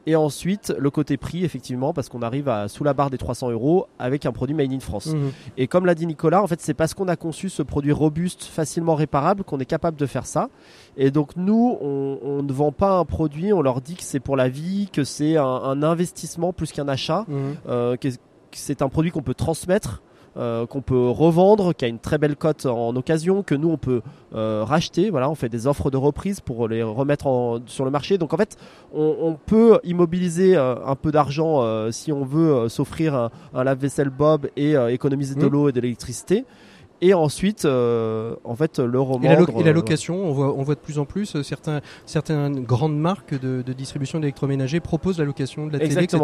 Et ensuite, le côté prix, effectivement, parce qu'on arrive à sous la barre des 300 euros avec un produit made in France. Mmh. Et comme l'a dit Nicolas, en fait, c'est parce qu'on a conçu ce produit robuste, facilement réparable, qu'on est capable de faire ça. Et donc, nous, on, ne vend pas un produit, on leur dit que c'est pour la vie, que c'est un, investissement plus qu'un achat, mmh. euh, que c'est un produit qu'on peut transmettre qu'on peut revendre, qui a une très belle cote en occasion, que nous on peut racheter. Voilà, on fait des offres de reprise pour les remettre sur le marché. Donc en fait, on, peut immobiliser un peu d'argent si on veut s'offrir un, lave-vaisselle Bob et économiser de mmh. l'eau et de l'électricité et ensuite euh, en fait le revendre. Et la, location, on voit, on voit de plus en plus euh, certains, certaines grandes marques de, de distribution d'électroménager proposent la location de la télé, etc.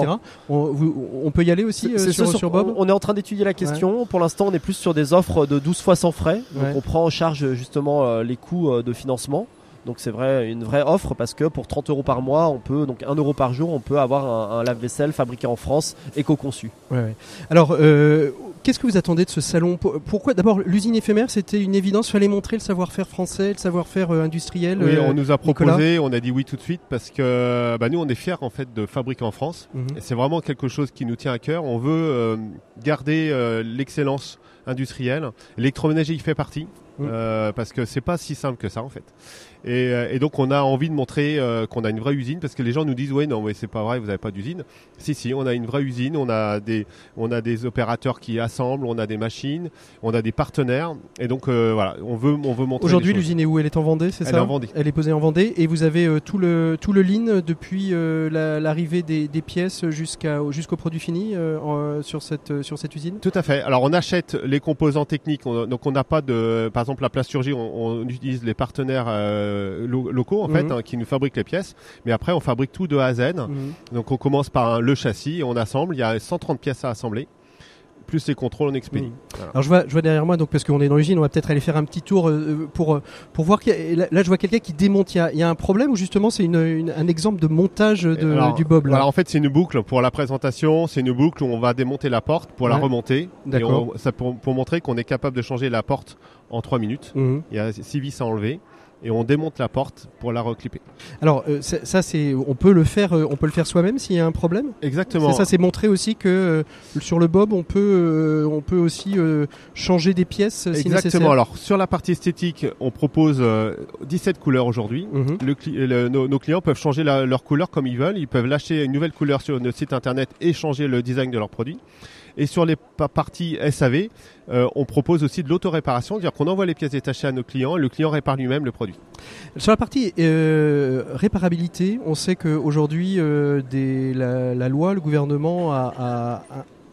On, on, peut y aller aussi euh, sur, sur, Bob. On est en train d'étudier la question. Pour l'instant, on est plus sur des offres de 12 fois sans frais. Donc on prend en charge justement les coûts de financement. Donc c'est vrai une vraie offre parce que pour 30 euros par mois, on peut donc 1 euro par jour, on peut avoir un, lave-vaisselle fabriqué en France, éco-conçu. Ouais, Alors euh, qu'est-ce que vous attendez de ce salon Pourquoi d'abord l'usine éphémère, c'était une évidence, fallait montrer le savoir-faire français, le savoir-faire euh, industriel. Oui, on nous a proposé, on a dit oui tout de suite parce que bah, nous on est fiers en fait de fabriquer en France. Mhm. C'est vraiment quelque chose qui nous tient à cœur. On veut euh, garder l'excellence industrielle. L'électroménager y fait partie. Mhm. parce que c'est pas si simple que ça en fait. Euh, et, donc on a envie de montrer euh, qu'on a une vraie usine parce que les gens nous disent ouais non mais c'est pas vrai vous n'avez pas d'usine. Si si on a une vraie usine, on a des on a des opérateurs qui assemblent, on a des machines, on a des partenaires et donc euh, voilà on veut on veut montrer. Aujourd'hui l'usine est où? Elle est en Vendée c'est ça? Elle est en Vendée. Elle est posée en Vendée et vous avez tout le tout le lean depuis l'arrivée des, des, pièces jusqu'à jusqu'au produit fini sur cette sur cette usine? Tout à fait. Alors on achète les composants techniques donc on n'a pas de par exemple la plasturgie on, on utilise les partenaires euh, locaux en fait mhm. hein, qui nous fabriquent les pièces. Mais après, on fabrique tout de A à Z. Mhm. Donc on commence par le châssis, on assemble. Il y a 130 pièces à assembler plus les contrôles en expédie. Mhm. Alors je vois, je vois derrière moi, donc parce qu'on est dans l'usine, on va peut-être aller faire un petit tour euh, pour euh, pour voir. Là, là, je vois quelqu'un qui démonte. Il y, a, un problème ou justement c'est une, un exemple de montage de, du bob là? en fait c'est une boucle pour la présentation. C'est une boucle où on va démonter la porte pour la remonter. D'accord. Ça pour, pour montrer qu'on est capable de changer la porte en 3 minutes. Il y a 6 vis à enlever et on démonte la porte pour la reclipper. Alors euh, ça c'est on peut le faire euh, on peut le faire soi-même s'il y a un problème? Exactement. Ça c'est montrer aussi que euh, sur le bob on peut on peut aussi changer des pièces Exactement. nécessaire. Alors sur la partie esthétique, on propose 17 couleurs aujourd'hui. Mhm. nos, clients peuvent changer leur couleur comme ils veulent, ils peuvent lâcher une nouvelle couleur sur notre site internet et changer le design de leurs produits. Et sur les parties SAV, euh, on propose aussi de l'autoréparation, c'est-à-dire qu'on envoie les pièces détachées à nos clients, le client répare lui-même le produit. Sur la partie euh, réparabilité, on sait qu'aujourd'hui, euh, la, loi, le gouvernement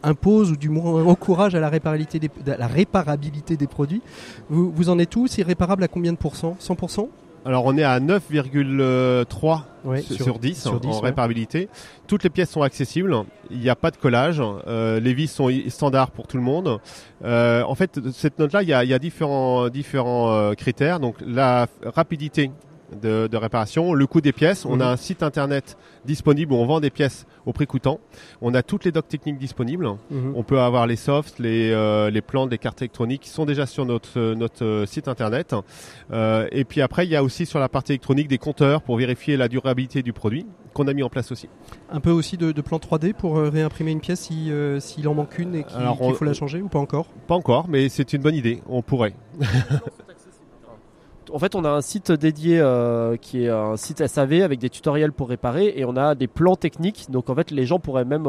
impose ou du moins encourage à la réparabilité des, la réparabilité des produits. Vous, vous en êtes où? C'est réparable à combien de pourcents? 100% alors on est à 9,3 sur, 10 en, réparabilité. Toutes les pièces sont accessibles. Il n'y a pas de collage. Euh, les vis sont standards pour tout le monde. Euh, en fait, cette note-là, il y a, différents, différents euh, critères. Donc la rapidité de, réparation, le coût des pièces. On a mhm. un site internet disponible où on vend des pièces au prix coûtant. On a toutes les docs techniques disponibles. Mhm. On peut avoir les softs, les, euh, les plans des cartes électroniques qui sont déjà sur notre, notre euh, site internet. Euh, et puis après, il y a aussi sur la partie électronique des compteurs pour vérifier la durabilité du produit qu'on a mis en place aussi. Un peu aussi de, de plan 3D pour réimprimer une pièce s'il si, s'il en manque une et qu'il faut la changer ou pas encore? Pas encore, mais c'est une bonne idée. On pourrait. en fait, on a un site dédié euh, qui est un site SAV avec des tutoriels pour réparer et on a des plans techniques. Donc en fait, les gens pourraient même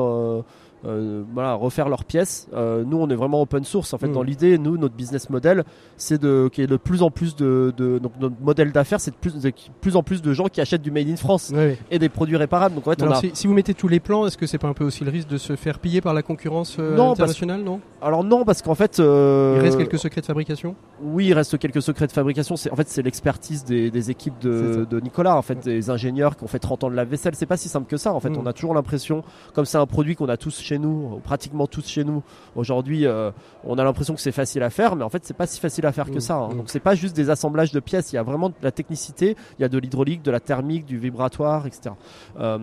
euh, euh, voilà, refaire leurs pièces. Euh, nous, on est vraiment open source. En fait, mm. dans l'idée, nous, notre business model, c'est de qu'il y ait de plus en plus de, de donc notre modèle d'affaires, c'est de plus, de plus en plus de gens qui achètent du made in France et des produits réparables. Donc en fait, on si, si, vous mettez tous les plans, est-ce que c'est pas un peu aussi le risque de se faire piller par la concurrence euh, internationale, non? Alors non, parce qu'en fait, il reste quelques secrets de fabrication? Oui, il reste quelques secrets de fabrication. C'est en fait c'est l'expertise des, des, équipes de, de, Nicolas, en fait, des ingénieurs qui ont fait 30 ans de la vaisselle. C'est pas si simple que ça. En fait, mm. on a toujours l'impression, comme c'est un produit qu'on a tous chez nous, pratiquement tous chez nous. Aujourd'hui, euh, on a l'impression que c'est facile à faire, mais en fait, c'est pas si facile à faire que mmh. ça. Hein. Mmh. Donc, c'est pas juste des assemblages de pièces. Il y a vraiment de la technicité. Il y a de l'hydraulique, de la thermique, du vibratoire, etc. Euh,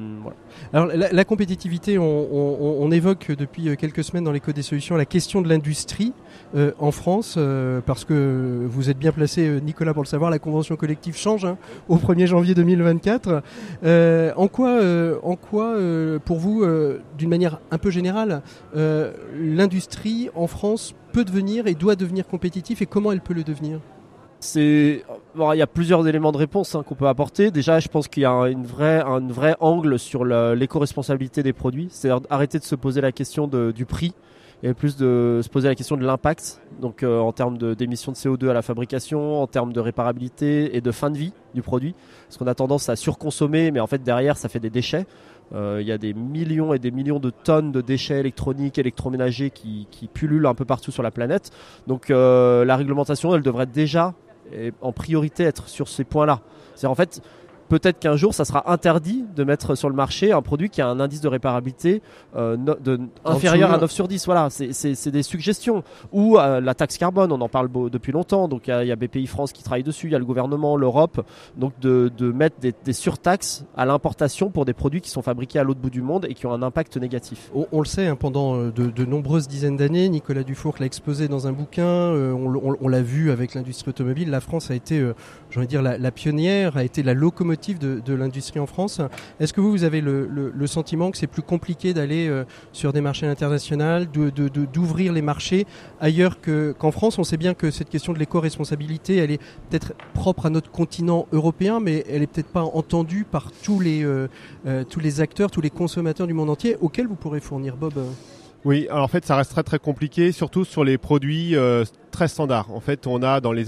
Alors, la, compétitivité, on, évoque depuis quelques semaines dans l'éco des solutions la question de l'industrie euh, en France, parce que vous êtes bien placé, Nicolas, pour le savoir. La convention collective change hein, au 1er janvier 2024. en quoi, en quoi pour vous, d'une manière un peu générale, euh, l'industrie en France peut devenir et doit devenir compétitif et comment elle peut le devenir? Il y a plusieurs éléments de réponse hein, qu'on peut apporter. Déjà, je pense qu'il y a une vraie, un vrai angle sur l'éco-responsabilité des produits. C'est-à-dire arrêter de se poser la question du prix et plus de se poser la question de l'impact, donc en termes d'émissions de, CO2 à la fabrication, en termes de réparabilité et de fin de vie du produit, parce qu'on a tendance à surconsommer, mais en fait derrière ça fait des déchets. Il y a des millions et des millions de tonnes de déchets électroniques, électroménagers qui, qui pullulent un peu partout sur la planète. Donc la réglementation, elle devrait déjà en priorité être sur ces points-là. C'est en fait peut-être qu'un jour, ça sera interdit de mettre sur le marché un produit qui a un indice de réparabilité euh, de, inférieur à 9 sur 10. Voilà, c'est des suggestions. Ou euh, la taxe carbone, on en parle depuis longtemps. Donc il y, a BPI France qui travaille dessus, il y a le gouvernement, l'Europe. Donc de, mettre des, surtaxes à l'importation pour des produits qui sont fabriqués à l'autre bout du monde et qui ont un impact négatif. On, le sait, hein, pendant euh, de, nombreuses dizaines d'années, Nicolas Dufour l'a exposé dans un bouquin, on, l'a vu avec l'industrie automobile, la France a été, j'ai envie de dire, la pionnière, a été la locomotive de, l'industrie en France. Est-ce que vous, vous avez le, sentiment que c'est plus compliqué d'aller euh, sur des marchés internationaux, d'ouvrir les marchés ailleurs qu'en France? On sait bien que cette question de l'éco-responsabilité, elle est peut-être propre à notre continent européen, mais elle est peut-être pas entendue par tous les, euh, euh, tous les acteurs, tous les consommateurs du monde entier, auxquels vous pourrez fournir, Bob? Oui, alors en fait, ça reste très très compliqué, surtout sur les produits très standards. En fait, on a dans les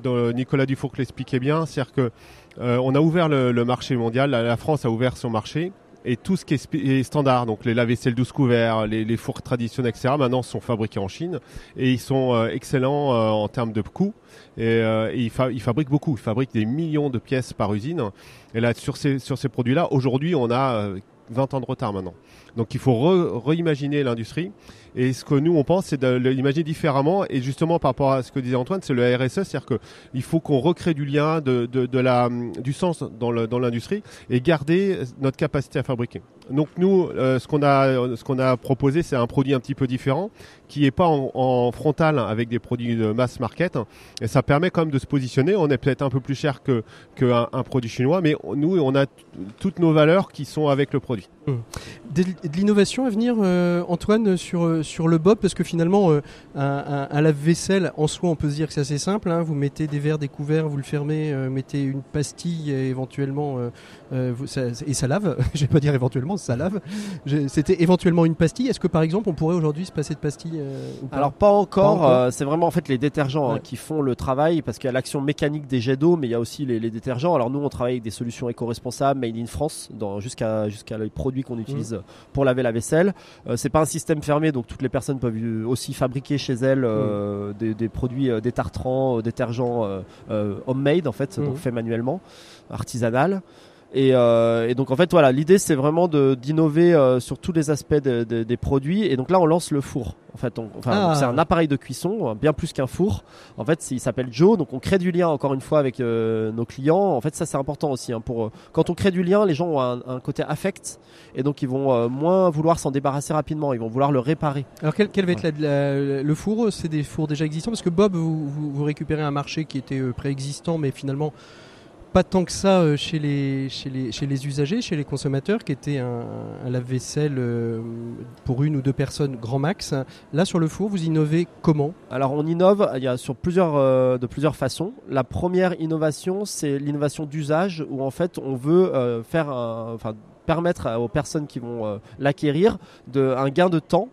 dans Nicolas Dufour l'expliquait bien, c'est-à-dire que euh, on a ouvert le, marché mondial, la, France a ouvert son marché et tout ce qui est, standard, donc les lave-vaisselle 12 couverts, les, fours traditionnels, etc., maintenant sont fabriqués en Chine et ils sont euh, excellents euh, en termes de coût. Et, ils, fabriquent beaucoup, ils fabriquent des millions de pièces par usine. Et là, sur ces, produits-là, aujourd'hui, on a 20 ans de retard maintenant. Donc il faut réimaginer l'industrie. Et ce que nous on pense, c'est de l'imaginer différemment. Et justement par rapport à ce que disait Antoine, c'est le RSE, c'est-à-dire qu'il faut qu'on recrée du lien, de, la, du sens dans l'industrie et garder notre capacité à fabriquer. Donc nous, euh, ce qu'on a, ce qu'on a proposé, c'est un produit un petit peu différent, qui est pas en, en, frontal avec des produits de mass market. Et ça permet quand même de se positionner. On est peut-être un peu plus cher que qu'un un produit chinois, mais nous, on a toutes nos valeurs qui sont avec le produit. De, l'innovation à venir, euh, Antoine, sur, euh, sur le Bob, parce que finalement, euh, un, un, lave-vaisselle, en soi, on peut se dire que c'est assez simple. Hein. vous mettez des verres, des couverts, vous le fermez, mettez une pastille éventuellement, et ça lave. Je vais pas dire éventuellement, ça lave. C'était éventuellement une pastille. Est-ce que par exemple, on pourrait aujourd'hui se passer de pastille Alors pas encore. c'est vraiment en fait les détergents hein, qui font le travail, parce qu'il y a l'action mécanique des jets d'eau, mais il y a aussi les, les, détergents. Alors nous, on travaille avec des solutions éco-responsables, made in France, jusqu'à jusqu'à les produits qu'on utilise mmh. pour laver la vaisselle. c'est pas un système fermé, donc toutes les personnes peuvent aussi fabriquer chez elles euh, mm. des, produits, euh, euh, détergents homemade en fait, donc mm. fait manuellement, artisanal. Et, donc en fait voilà, l'idée c'est vraiment d'innover sur tous les aspects des produits. Et donc là on lance le four. En fait, enfin, c'est un ah. appareil de cuisson, hein, bien plus qu'un four. En fait, il s'appelle Joe, donc on crée du lien encore une fois avec euh, nos clients. En fait, ça c'est important aussi. Hein, pour euh, quand on crée du lien, les gens ont un, côté affect et donc ils vont euh, moins vouloir s'en débarrasser rapidement. Ils vont vouloir le réparer. Alors quel, quel va être le four C'est des fours déjà existants? Parce que Bob, vous, vous récupérez un marché qui était préexistant, mais finalement pas tant que ça euh, chez les, chez, les, chez les usagers, chez les consommateurs, qui était un, lave-vaisselle euh, pour une ou deux personnes grand max. Là, sur le four, vous innovez comment? Alors, on innove il y a sur plusieurs, euh, de plusieurs façons. La première innovation, c'est l'innovation d'usage, où en fait, on veut faire permettre aux personnes qui vont l'acquérir un gain de temps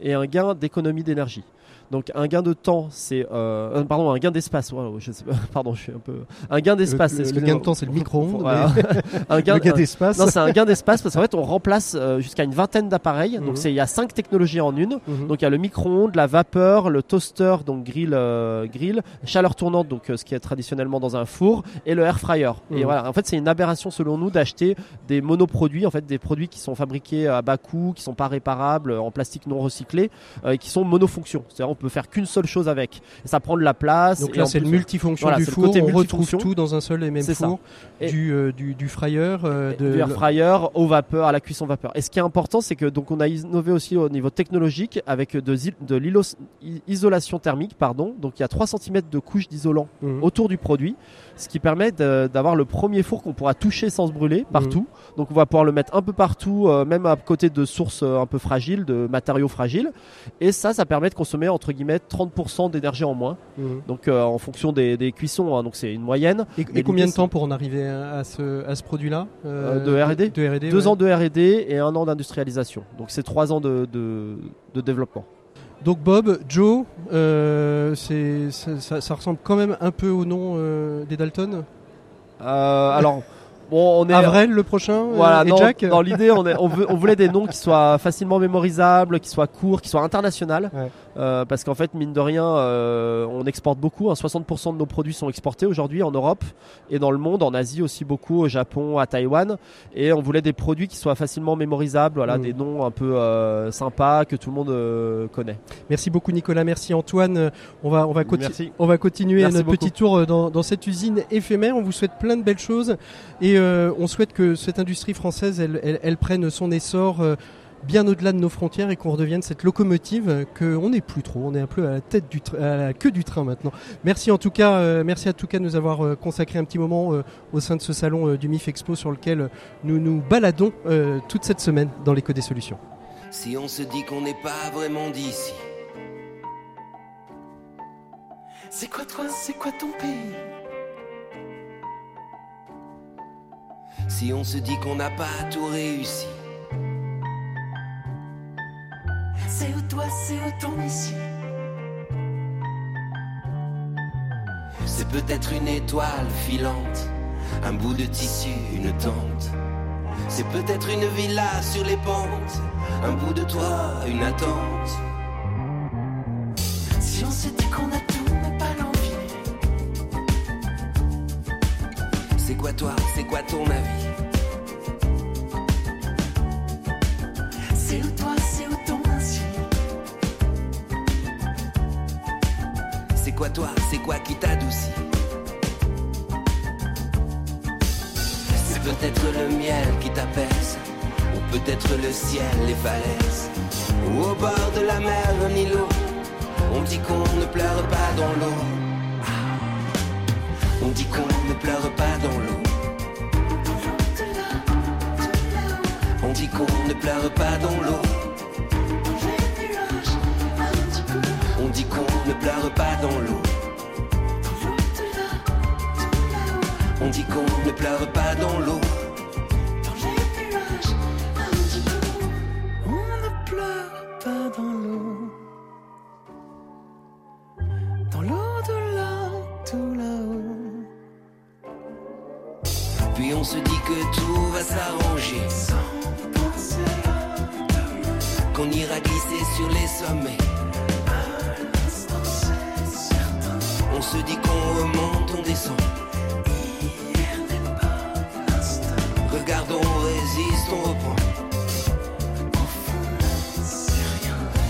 et un gain d'économie d'énergie. Donc un gain de temps, c'est euh, euh pardon, un gain d'espace. je sais pas, pardon, je suis un peu un gain d'espace. Le, gain de temps, c'est le micro-ondes. un gain, d'espace. Non, c'est un gain d'espace parce qu'en fait, on remplace euh, jusqu'à une vingtaine d'appareils. Donc mhm. c'est il y a cinq technologies en une. Mhm. Donc il y a le micro-ondes, la vapeur, le toaster, donc grill, euh, grill, chaleur tournante, donc ce qui est traditionnellement dans un four, et le air fryer. Et mhm. voilà, en fait, c'est une aberration selon nous d'acheter des monoproduits, en fait, des produits qui sont fabriqués à bas coût, qui sont pas réparables, en plastique non recyclé, et qui sont monofonctions. C'est-à-dire peut faire qu'une seule chose avec. Et ça prend de la place. Donc là, c'est le multifonction du four. on retrouve tout dans un seul et même four. Du, euh, du, du, fryer, euh, de du air fryer au vapeur, à la cuisson vapeur. Et ce qui est important, c'est que donc on a innové aussi au niveau technologique avec de, de l'isolation thermique, pardon. Donc il y a 3 cm de couche d'isolant mhm. autour du produit ce qui permet d'avoir le premier four qu'on pourra toucher sans se brûler partout. Mhm. Donc on va pouvoir le mettre un peu partout, euh, même à côté de sources euh, un peu fragiles, de matériaux fragiles. Et ça, ça permet de consommer entre guillemets 30% d'énergie en moins. Mhm. Donc euh, en fonction des, des cuissons, hein. donc c'est une moyenne. Et, combien de temps pour en arriver à ce, à ce produit-là De R&D. De R&D. Deux ans de R&D et un an d'industrialisation. Donc c'est trois ans de, de, de développement. Donc Bob, Joe, ça, ça, ressemble quand même un peu au nom des Dalton Alors... Bon, on est Avril le prochain. Euh, voilà, et Jack dans l'idée, on, on, on, voulait des noms qui soient facilement mémorisables, qui soient courts, qui soient internationaux. Euh, parce qu'en fait, mine de rien, euh, on exporte beaucoup. 60% hein. de nos produits sont exportés aujourd'hui en Europe et dans le monde, en Asie aussi beaucoup, au Japon, à Taïwan. Et on voulait des produits qui soient facilement mémorisables, voilà, mm. des noms un peu sympas que tout le monde connaît. Merci beaucoup Nicolas, merci Antoine. On va, on va, on va continuer notre petit tour dans, dans cette usine éphémère. On vous souhaite plein de belles choses et euh, on souhaite que cette industrie française, elle, prenne son essor euh, bien au-delà de nos frontières et qu'on redevienne cette locomotive qu'on n'est plus trop. On est un peu à la tête du à la queue du train maintenant. Merci en tout cas, euh, merci à tout cas de nous avoir consacré un petit moment au sein de ce salon du MIF Expo sur lequel nous nous baladons toute cette semaine dans l'éco des solutions. Si on se dit qu'on n'est pas vraiment d'ici, c'est quoi toi, c'est quoi ton pays? Si on se dit qu'on n'a pas tout réussi. C'est où toi, c'est où ton ici. C'est peut-être une étoile filante, un bout de tissu, une tente. C'est peut-être une villa sur les pentes, un bout de toit, une attente. Si on se dit qu'on a tout mais pas l'envie, c'est quoi toi, c'est quoi ton avis? Quoi toi C'est quoi qui t'adoucit C'est peut-être le miel qui t'apaise, ou peut-être le ciel, les falaises, ou au bord de la mer, un îlot. On dit qu'on ne pleure pas dans l'eau. On dit qu'on ne pleure pas dans l'eau. On dit qu'on ne pleure pas dans l'eau. Ne pleure pas dans l'eau. On dit qu'on ne pleure pas dans l'eau. On ne pleure pas dans l'eau. Dans l'eau de là, tout là-haut. Puis on se dit que tout va s'arranger. Qu'on ira glisser sur les sommets On se dit qu'on remonte, on descend. Regardons, on résiste, on reprend.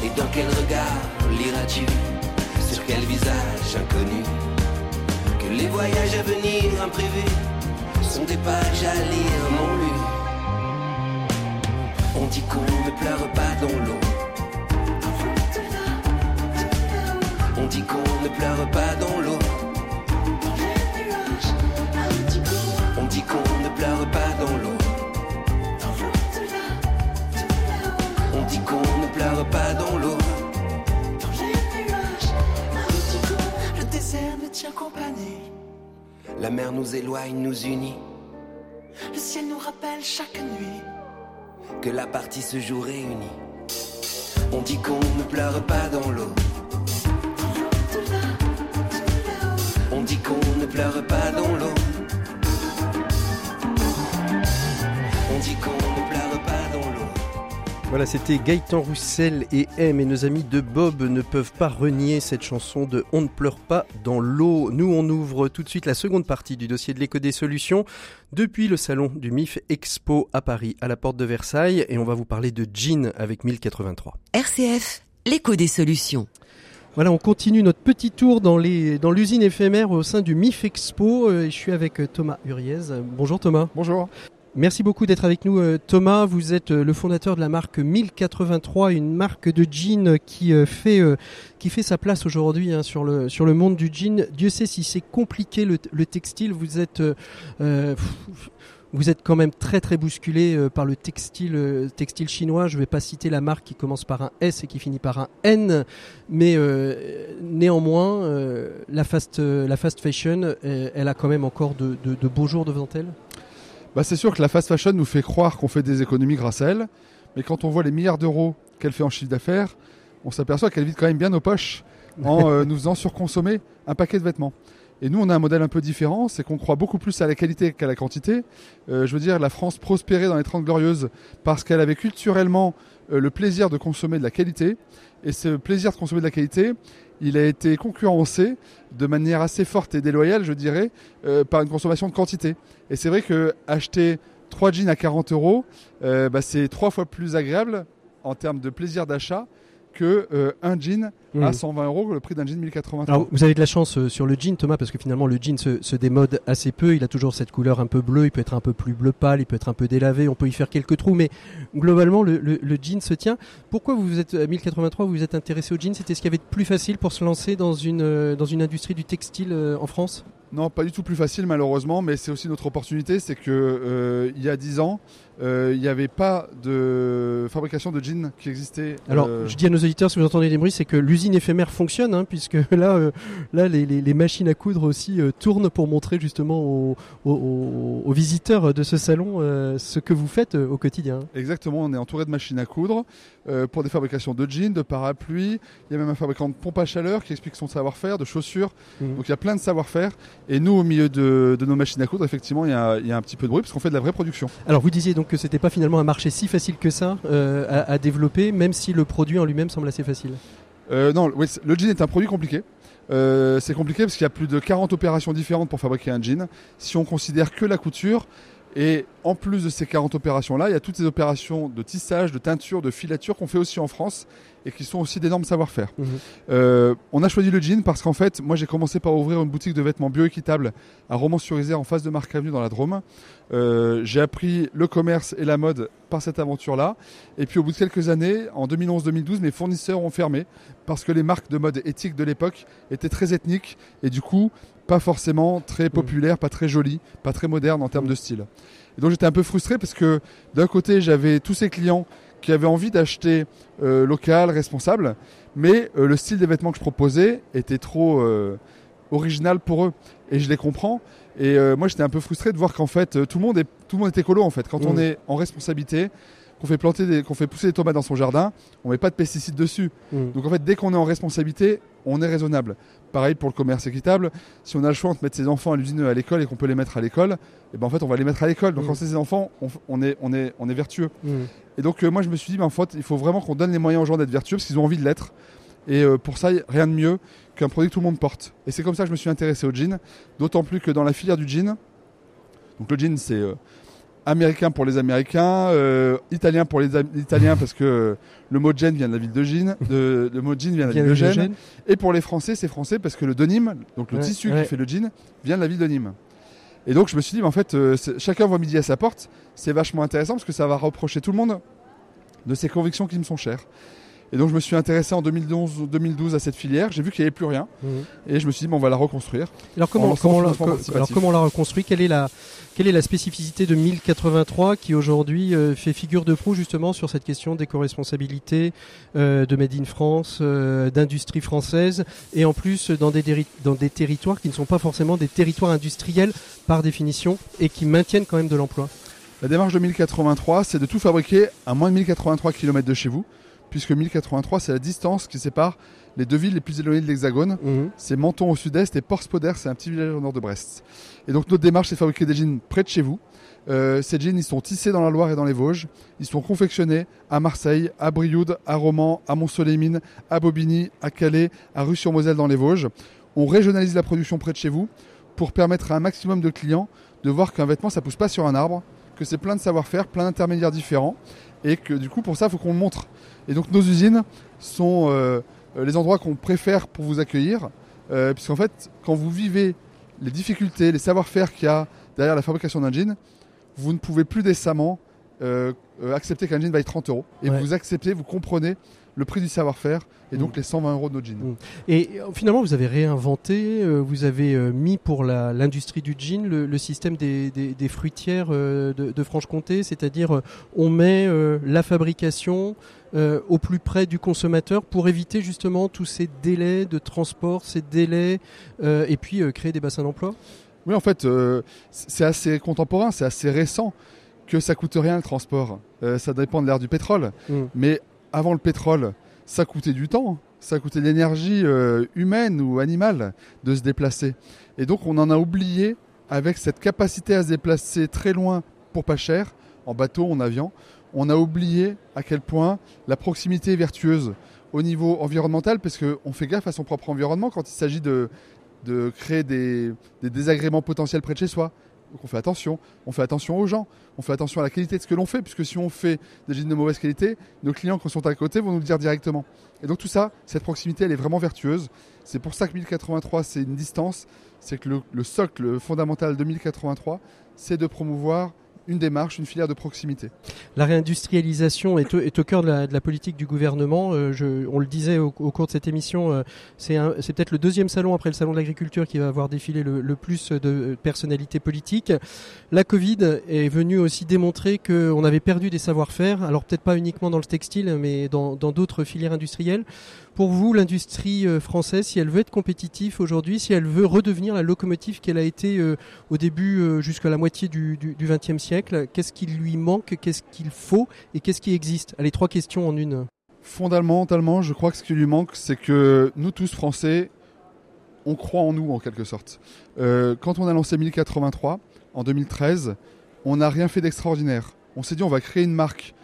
Et dans quel regard liras-tu Sur quel visage inconnu? Que les voyages à venir imprévus sont des pages à lire, mon lu. On dit qu'on ne pleure pas dans l'eau. Dit qu'on ne pleure pas dans l'eau. On dit qu'on ne pleure pas dans l'eau. On dit qu'on ne pleure pas dans l'eau. Le désert ne tient compagnie. La mer nous éloigne, nous unit. Le ciel nous rappelle chaque nuit que la partie se joue réunie. On dit qu'on ne pleure pas dans l'eau. On dit qu'on ne pleure pas dans l'eau. On dit qu'on ne pleure pas dans l'eau. Voilà, c'était Gaëtan Roussel et M et nos amis de Bob ne peuvent pas renier cette chanson de On ne pleure pas dans l'eau. Nous, on ouvre tout de suite la seconde partie du dossier de l'éco des solutions depuis le salon du MIF Expo à Paris, à la porte de Versailles, et on va vous parler de jean avec 1083. RCF, l'écho des solutions. Voilà, on continue notre petit tour dans l'usine dans éphémère au sein du MIF Expo. Euh, je suis avec euh, Thomas Uriez. Bonjour Thomas. Bonjour. Merci beaucoup d'être avec nous euh, Thomas. Vous êtes le fondateur de la marque 1083, une marque de jeans qui fait qui fait sa place aujourd'hui hein, sur le sur le monde du jean. Dieu sait si c'est compliqué le, textile. Vous êtes vous êtes quand même très très bousculé euh, par le textile, euh, textile chinois. Je ne vais pas citer la marque qui commence par un S et qui finit par un N, mais euh, néanmoins, la, fast, la fast fashion, elle a quand même encore de, beaux jours devant elle. Bah c'est sûr que la fast fashion nous fait croire qu'on fait des économies grâce à elle, mais quand on voit les milliards d'euros qu'elle fait en chiffre d'affaires, on s'aperçoit qu'elle vide quand même bien nos poches en nous faisant surconsommer un paquet de vêtements. Et nous, on a un modèle un peu différent, c'est qu'on croit beaucoup plus à la qualité qu'à la quantité. Euh, je veux dire, la France prospérait dans les 30 glorieuses parce qu'elle avait culturellement euh, le plaisir de consommer de la qualité. Et ce plaisir de consommer de la qualité, il a été concurrencé de manière assez forte et déloyale, je dirais, euh, par une consommation de quantité. Et c'est vrai que acheter 3 jeans à 40 euros, bah, c'est trois fois plus agréable en termes de plaisir d'achat que un jean à Mm. 120 euros, le prix d'un jean 1083. Alors, vous avez de la chance euh, sur le jean, Thomas, parce que finalement, le jean se, se démode assez peu. Il a toujours cette couleur un peu bleue. Il peut être un peu plus bleu pâle. Il peut être un peu délavé. On peut y faire quelques trous. Mais globalement, le, le- le jean se tient. Pourquoi vous vous êtes, à 1083, vous vous êtes intéressé au jean? C'était ce qu'il y avait de plus facile pour se lancer dans une, euh, dans une industrie du textile euh, en France? Non, pas du tout plus facile malheureusement, mais c'est aussi notre opportunité, c'est que euh, il y a 10 ans, euh, il n'y avait pas de fabrication de jeans qui existait. Alors, euh, je dis à nos auditeurs, si vous entendez des bruits, c'est que l'usine éphémère fonctionne, hein, puisque là, euh, là les, les- les machines à coudre aussi euh, tournent pour montrer justement aux, aux- aux- aux visiteurs de ce salon euh, ce que vous faites au quotidien. Exactement, on est entouré de machines à coudre pour des fabrications de jeans, de parapluies. Il y a même un fabricant de pompe à chaleur qui explique son savoir-faire, de chaussures. Mhm. Donc il y a plein de savoir-faire. Et nous, au milieu de, de nos machines à coudre, effectivement, il y a, il y a un petit peu de bruit parce qu'on fait de la vraie production. Alors, vous disiez donc que c'était pas finalement un marché si facile que ça à, à développer, même si le produit en lui-même semble assez facile. Euh, non, le jean est un produit compliqué. Euh, c'est compliqué parce qu'il y a plus de 40 opérations différentes pour fabriquer un jean. Si on considère que la couture, et en plus de ces 40 opérations-là, il y a toutes ces opérations de tissage, de teinture, de filature qu'on fait aussi en France et qui sont aussi d'énormes savoir-faire. Mhm. Euh, on a choisi le jean parce qu'en fait, moi j'ai commencé par ouvrir une boutique de vêtements bioéquitables à Romans-sur-Isère en face de Marc Avenue dans la Drôme. Euh, j'ai appris le commerce et la mode par cette aventure-là. Et puis au bout de quelques années, en 2011-2012, mes fournisseurs ont fermé parce que les marques de mode éthique de l'époque étaient très ethniques et du coup pas forcément très populaires, pas très jolies, pas très modernes en termes de style. Et donc j'étais un peu frustré parce que d'un côté j'avais tous ces clients qui avaient envie d'acheter euh, local, responsable, mais euh, le style des vêtements que je proposais était trop euh, original pour eux. Et je les comprends. Et moi j'étais un peu frustré de voir qu'en fait tout le monde est tout le monde est écolo en fait. Quand Mm. on est en responsabilité, qu'on fait planter des, qu'on fait pousser des tomates dans son jardin, on met pas de pesticides dessus. Mm. Donc en fait dès qu'on est en responsabilité, on est raisonnable. Pareil pour le commerce équitable. Si on a le choix entre mettre ses enfants à l'usine à l'école et qu'on peut les mettre à l'école, et ben en fait on va les mettre à l'école. Donc Mm. quand c'est ses enfants, on, est on est on est vertueux. Mm. Et donc euh, moi je me suis dit, ben, en fait, il faut vraiment qu'on donne les moyens aux gens d'être vertueux parce qu'ils ont envie de l'être. Et euh, pour ça, rien de mieux qu'un produit que tout le monde porte. Et c'est comme ça que je me suis intéressé au jean, d'autant plus que dans la filière du jean, donc le jean c'est euh, américain pour les Américains, euh, italien pour les Italiens parce que le mot jean vient de la ville de Gênes, de- le mot jean vient de la ville de Gênes. Et pour les Français, c'est français parce que le denim, donc le Ouais, tissu ouais. qui fait le jean, vient de la ville de Nîmes. Et donc je me suis dit, mais en fait, euh, chacun voit midi à sa porte. C'est vachement intéressant parce que ça va reprocher tout le monde de ses convictions qui me sont chères. Et donc je me suis intéressé en 2011-2012 à cette filière. J'ai vu qu'il n'y avait plus rien. Mhm. Et je me suis dit, bon, on va la reconstruire. Alors En comment, on l'a- financement co- participatif. alors comment on l'a reconstruit? Quelle est, la, quelle est la spécificité de 1083 qui aujourd'hui euh, fait figure de proue justement sur cette question d'éco-responsabilité, euh, de Made in France, euh, d'industrie française et en plus dans des, dans des territoires qui ne sont pas forcément des territoires industriels par définition et qui maintiennent quand même de l'emploi? La démarche de 1083, c'est de tout fabriquer à moins de 1083 km de chez vous, puisque 1083, c'est la distance qui sépare les deux villes les plus éloignées de l'Hexagone. Mhm. C'est Menton au sud-est et Port-Spoder, c'est un petit village au nord de Brest. Et donc notre démarche, c'est de fabriquer des jeans près de chez vous. Euh, ces jeans, ils sont tissés dans la Loire et dans les Vosges. Ils sont confectionnés à Marseille, à Brioude, à Romans, à Mont-Soleil-Mines, à Bobigny, à Calais, à Rue-sur-Moselle dans les Vosges. On régionalise la production près de chez vous pour permettre à un maximum de clients de voir qu'un vêtement, ça pousse pas sur un arbre, que c'est plein de savoir-faire, plein d'intermédiaires différents, et que du coup, pour ça, il faut qu'on le montre. Et donc, nos usines sont euh, les endroits qu'on préfère pour vous accueillir, euh, puisqu'en fait, quand vous vivez les difficultés, les savoir-faire qu'il y a derrière la fabrication d'un jean, vous ne pouvez plus décemment euh, euh, accepter qu'un jean vaille 30 euros. Et Ouais. vous acceptez, vous comprenez le prix du savoir-faire et donc Mm. les 120 euros de nos jeans. Mm. Et euh, finalement, vous avez réinventé, euh, vous avez euh, mis pour l'industrie du jean le, le système des, des- des fruitières euh, de, de Franche-Comté, c'est-à-dire on met la fabrication au plus près du consommateur pour éviter justement tous ces délais de transport, ces délais, et puis créer des bassins d'emploi? Oui, en fait, c'est assez contemporain, c'est assez récent que ça coûte rien le transport. Ça dépend de l'ère du pétrole. Mm. Mais avant le pétrole, ça coûtait du temps, ça coûtait de l'énergie euh, humaine ou animale de se déplacer. Et donc on en a oublié avec cette capacité à se déplacer très loin pour pas cher, en bateau, en avion, on a oublié à quel point la proximité est vertueuse au niveau environnemental, parce qu'on fait gaffe à son propre environnement quand il s'agit de, créer des désagréments potentiels près de chez soi. Donc on fait attention, on fait attention aux gens, on fait attention à la qualité de ce que l'on fait, puisque si on fait des jeans de mauvaise qualité, nos clients qui sont à côté vont nous le dire directement. Et donc tout ça, cette proximité, elle est vraiment vertueuse. C'est pour ça que 1083, c'est une distance, c'est que le, le socle fondamental de 1083, c'est de promouvoir une démarche, une filière de proximité. La réindustrialisation est au, est au cœur de la, de la, politique du gouvernement. Euh, je, on le disait au, au, cours de cette émission, euh, c'est peut-être le deuxième salon après le salon de l'agriculture qui va avoir défilé le, le, plus de personnalités politiques. La Covid est venue aussi démontrer qu'on avait perdu des savoir-faire, alors peut-être pas uniquement dans le textile, mais dans d'autres filières industrielles. Pour vous, l'industrie euh, française, si elle veut être compétitive aujourd'hui, si elle veut redevenir la locomotive qu'elle a été euh, au début euh, jusqu'à la moitié du XXe siècle, qu'est-ce qu'il lui manque, qu'est-ce qu'il faut et qu'est-ce qui existe? Allez, trois questions en une. Fondamentalement, je crois que ce qui lui manque, c'est que nous tous Français, on croit en nous en quelque sorte. Quand on a lancé 1083 en 2013, on n'a rien fait d'extraordinaire. On s'est dit on va créer une marque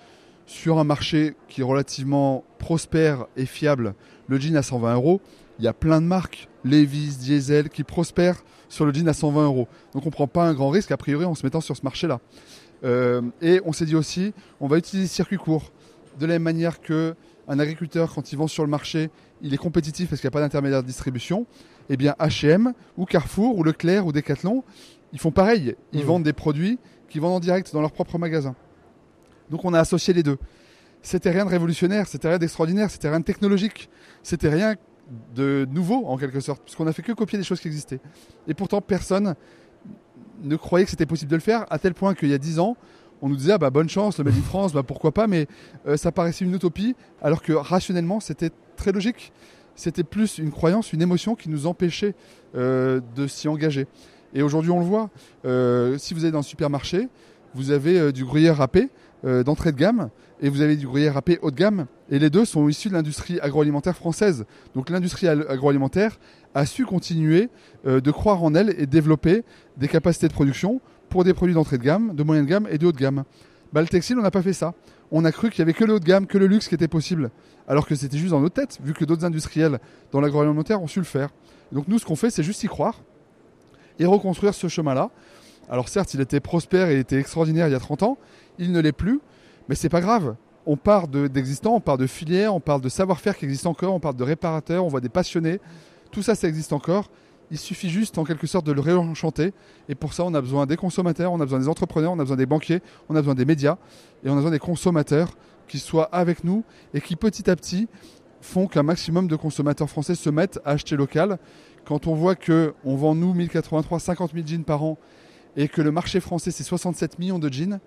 sur un marché qui est relativement prospère et fiable, le jean à 120 euros, il y a plein de marques, Levi's, Diesel, qui prospèrent sur le jean à 120 euros. Donc on ne prend pas un grand risque a priori en se mettant sur ce marché-là. Euh, et on s'est dit aussi, on va utiliser circuit court. De la même manière que un agriculteur, quand il vend sur le marché, il est compétitif parce qu'il n'y a pas d'intermédiaire de distribution. Eh bien, H&M ou Carrefour ou Leclerc ou Decathlon, ils font pareil. Ils mmh. vendent des produits qu'ils vendent en direct dans leur propre magasin. Donc on a associé les deux. C'était rien de révolutionnaire, c'était rien d'extraordinaire, c'était rien de technologique, c'était rien de nouveau en quelque sorte, puisqu'on a fait que copier des choses qui existaient. Et pourtant personne ne croyait que c'était possible de le faire, à tel point qu'il y a dix ans, on nous disait ah bah bonne chance, le Made in France, bah pourquoi pas, mais euh, ça paraissait une utopie, alors que rationnellement c'était très logique. C'était plus une croyance, une émotion qui nous empêchait euh, de s'y engager. Et aujourd'hui on le voit, euh, si vous allez dans le supermarché, vous avez du gruyère râpé, euh, d'entrée de gamme et vous avez du gruyère râpé haut de gamme et les deux sont issus de l'industrie agroalimentaire française. Donc l'industrie agroalimentaire a su continuer euh, de croire en elle et développer des capacités de production pour des produits d'entrée de gamme, de moyenne gamme et de haut de gamme. Bah, le textile, on n'a pas fait ça. On a cru qu'il y avait que le haut de gamme, que le luxe qui était possible, alors que c'était juste dans notre tête, vu que d'autres industriels dans l'agroalimentaire ont su le faire. donc nous, ce qu'on fait, c'est juste y croire et reconstruire ce chemin-là. Alors certes, il était prospère et était extraordinaire il y a 30 ans, il ne l'est plus, mais c'est pas grave. On part d'existants, on part de filières, on parle de savoir-faire qui existe encore, on parle de réparateurs, on voit des passionnés. Tout ça, ça existe encore. Il suffit juste en quelque sorte de le réenchanter. Et pour ça, on a besoin des consommateurs, on a besoin des entrepreneurs, on a besoin des banquiers, on a besoin des médias et on a besoin des consommateurs qui soient avec nous et qui petit à petit font qu'un maximum de consommateurs français se mettent à acheter local. Quand on voit que on vend nous 1083, 50 000 jeans par an et que le marché français c'est 67 millions de jeans,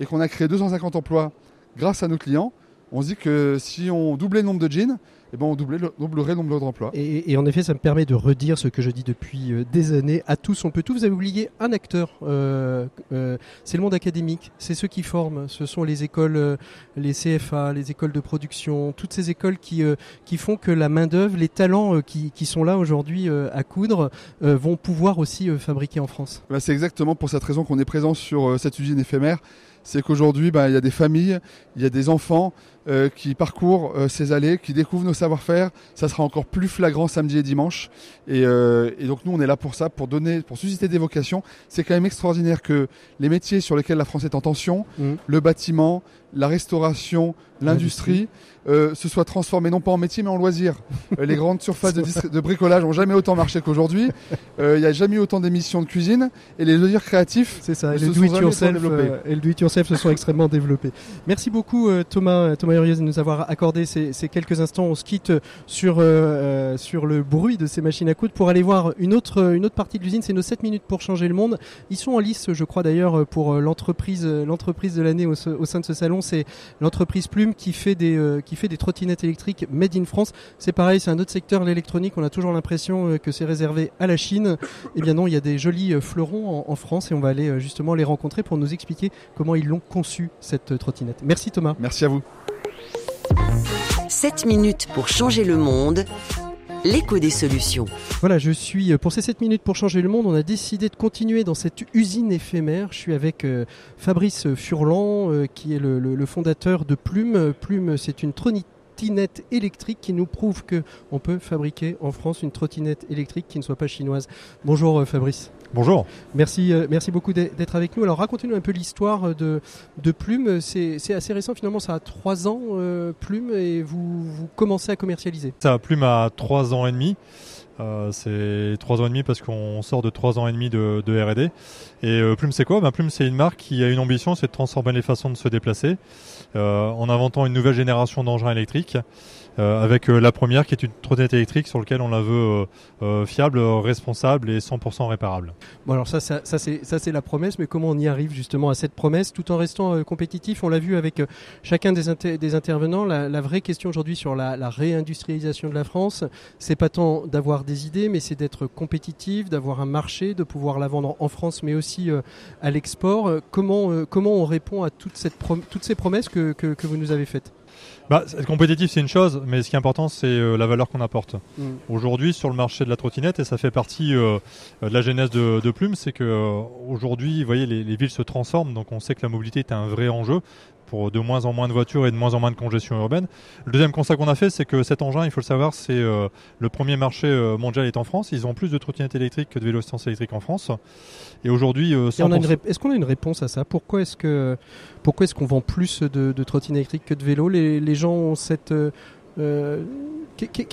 et qu'on a créé 250 emplois grâce à nos clients, on se dit que si on doublait le nombre de jeans, eh ben on doublerait le nombre d'emplois. Et, et, en effet, ça me permet de redire ce que je dis depuis euh, des années. À tous, on peut tout. Vous avez oublié un acteur. Euh, euh, c'est le monde académique. C'est ceux qui forment. Ce sont les écoles, les CFA, les écoles de production, toutes ces écoles qui qui font que la main d'œuvre, les talents qui, qui sont là aujourd'hui à coudre, vont pouvoir aussi fabriquer en France. Bah, c'est exactement pour cette raison qu'on est présent sur cette usine éphémère c'est qu'aujourd'hui, bah, il y a des familles, il y a des enfants euh, qui parcourent euh, ces allées, qui découvrent nos savoir-faire. Ça sera encore plus flagrant samedi et dimanche. Et, euh, et, donc nous, on est là pour ça, pour donner, pour susciter des vocations. C'est quand même extraordinaire que les métiers sur lesquels la France est en tension, mmh. le bâtiment, la restauration, l'industrie, euh, se soient transformés non pas en métier mais en loisir. Euh, les grandes surfaces de, de, bricolage ont jamais autant marché qu'aujourd'hui. Euh, il n'y a jamais eu autant d'émissions de cuisine et les loisirs créatifs. C'est ça. Et le do it yourself et le do it yourself se sont extrêmement développés. Merci beaucoup Thomas Thomas De nous avoir accordé ces, quelques instants. On se quitte sur sur le bruit de ces machines à coudre pour aller voir une autre une autre partie de l'usine. C'est nos 7 minutes pour changer le monde. Ils sont en lice, je crois d'ailleurs, pour l'entreprise l'entreprise de l'année au, sein de ce salon. C'est l'entreprise Plume qui fait des qui fait des trottinettes électriques made in France. C'est pareil, c'est un autre secteur, l'électronique. On a toujours l'impression euh, que c'est réservé à la Chine. Eh bien non, il y a des jolis euh, fleurons en, en France et on va aller euh, justement les rencontrer pour nous expliquer comment ils l'ont conçu cette trottinette. Merci Thomas. Merci à vous. 7 minutes pour changer le monde. L'écho des solutions. Voilà, je suis pour ces 7 minutes pour changer le monde. On a décidé de continuer dans cette usine éphémère. Je suis avec euh, Fabrice Furlan, euh, qui est le, fondateur de Plume. Plume, c'est une trottinette électrique qui nous prouve que on peut fabriquer en France une trottinette électrique qui ne soit pas chinoise. Bonjour euh, Fabrice. Bonjour. Merci, euh, merci beaucoup d'être avec nous. Alors racontez-nous un peu l'histoire de, de Plume. C'est assez récent finalement, ça a trois ans euh, Plume et vous, vous commencez à commercialiser. Ça Plume à 3 ans et demi. Euh, c'est 3 ans et demi parce qu'on sort de 3 ans et demi de, de R&D. Et euh, Plume c'est quoi? Ben, Plume c'est une marque qui a une ambition, c'est de transformer les façons de se déplacer euh, en inventant une nouvelle génération d'engins électriques. euh, avec la première qui est une trottinette électrique sur laquelle on la veut fiable, responsable et 100% réparable. Bon alors ça, ça, ça c'est la promesse, mais comment on y arrive justement à cette promesse tout en restant compétitif? On l'a vu avec chacun des, inter- des intervenants. La, vraie question aujourd'hui sur la, la réindustrialisation de la France, c'est pas tant d'avoir des idées, mais c'est d'être compétitif, d'avoir un marché, de pouvoir la vendre en France, mais aussi euh, à l'export. Euh, Comment euh, comment on répond à toute cette toutes ces promesses que, que, que vous nous avez faites? Bah, être compétitif, c'est une chose, mais ce qui est important, c'est euh, la valeur qu'on apporte. Mm. Aujourd'hui, sur le marché de la trottinette, et ça fait partie euh, de la genèse de, de Plume, c'est que euh, aujourd'hui, vous voyez, les, les villes se transforment, donc on sait que la mobilité est un vrai enjeu pour de moins en moins de voitures et de moins en moins de congestion urbaine. Le deuxième constat qu'on a fait, c'est que cet engin, il faut le savoir, c'est euh, le premier marché euh, mondial est en France. Ils ont plus de trottinettes électriques que de vélos assistance électriques en France. Et aujourd'hui, euh, Et on a une 100% rép- Est-ce qu'on a une réponse à ça? Pourquoi est-ce que pourquoi est-ce qu'on vend plus de, de trottinettes électriques que de vélos? Les, les gens ont cette euh,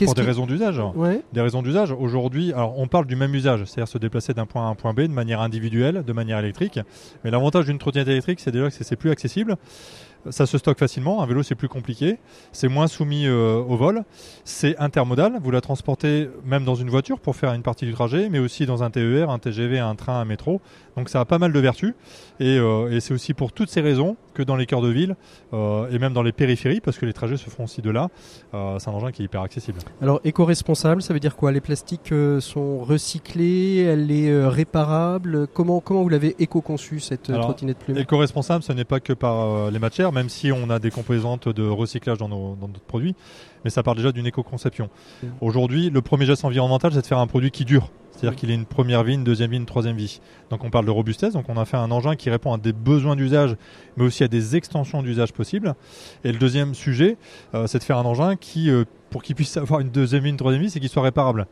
pour des raisons d'usage. Ouais. Des raisons d'usage. Aujourd'hui, alors on parle du même usage, c'est-à-dire se déplacer d'un point A à un point B de manière individuelle, de manière électrique. Mais l'avantage d'une trottinette électrique, c'est déjà que c'est plus accessible. Ça se stocke facilement. Un vélo, c'est plus compliqué. C'est moins soumis euh, au vol. C'est intermodal. Vous la transportez même dans une voiture pour faire une partie du trajet, mais aussi dans un TER, un TGV, un train, un métro. Donc ça a pas mal de vertus. Et, euh, et c'est aussi pour toutes ces raisons que dans les cœurs de ville euh, et même dans les périphéries, parce que les trajets se font aussi de là, euh, c'est un engin qui est hyper accessible. Alors éco-responsable, ça veut dire quoi? Les plastiques euh, sont recyclés, elle est réparable? Comment comment vous l'avez éco-conçue cette trottinette plume? Éco-responsable, ce n'est pas que par les matières, même si on a des composantes de recyclage dans, nos, dans notre produit, mais ça part déjà d'une éco-conception. Mm. Aujourd'hui, le premier geste environnemental, c'est de faire un produit qui dure. C'est-à-dire Mm. qu'il ait une première vie, une deuxième vie, une troisième vie. Donc on parle de robustesse, donc on a fait un engin qui répond à des besoins d'usage, mais aussi à des extensions d'usage possibles. Et le deuxième sujet, euh, c'est de faire un engin qui, euh, pour qu'il puisse avoir une deuxième vie, une troisième vie, c'est qu'il soit réparable.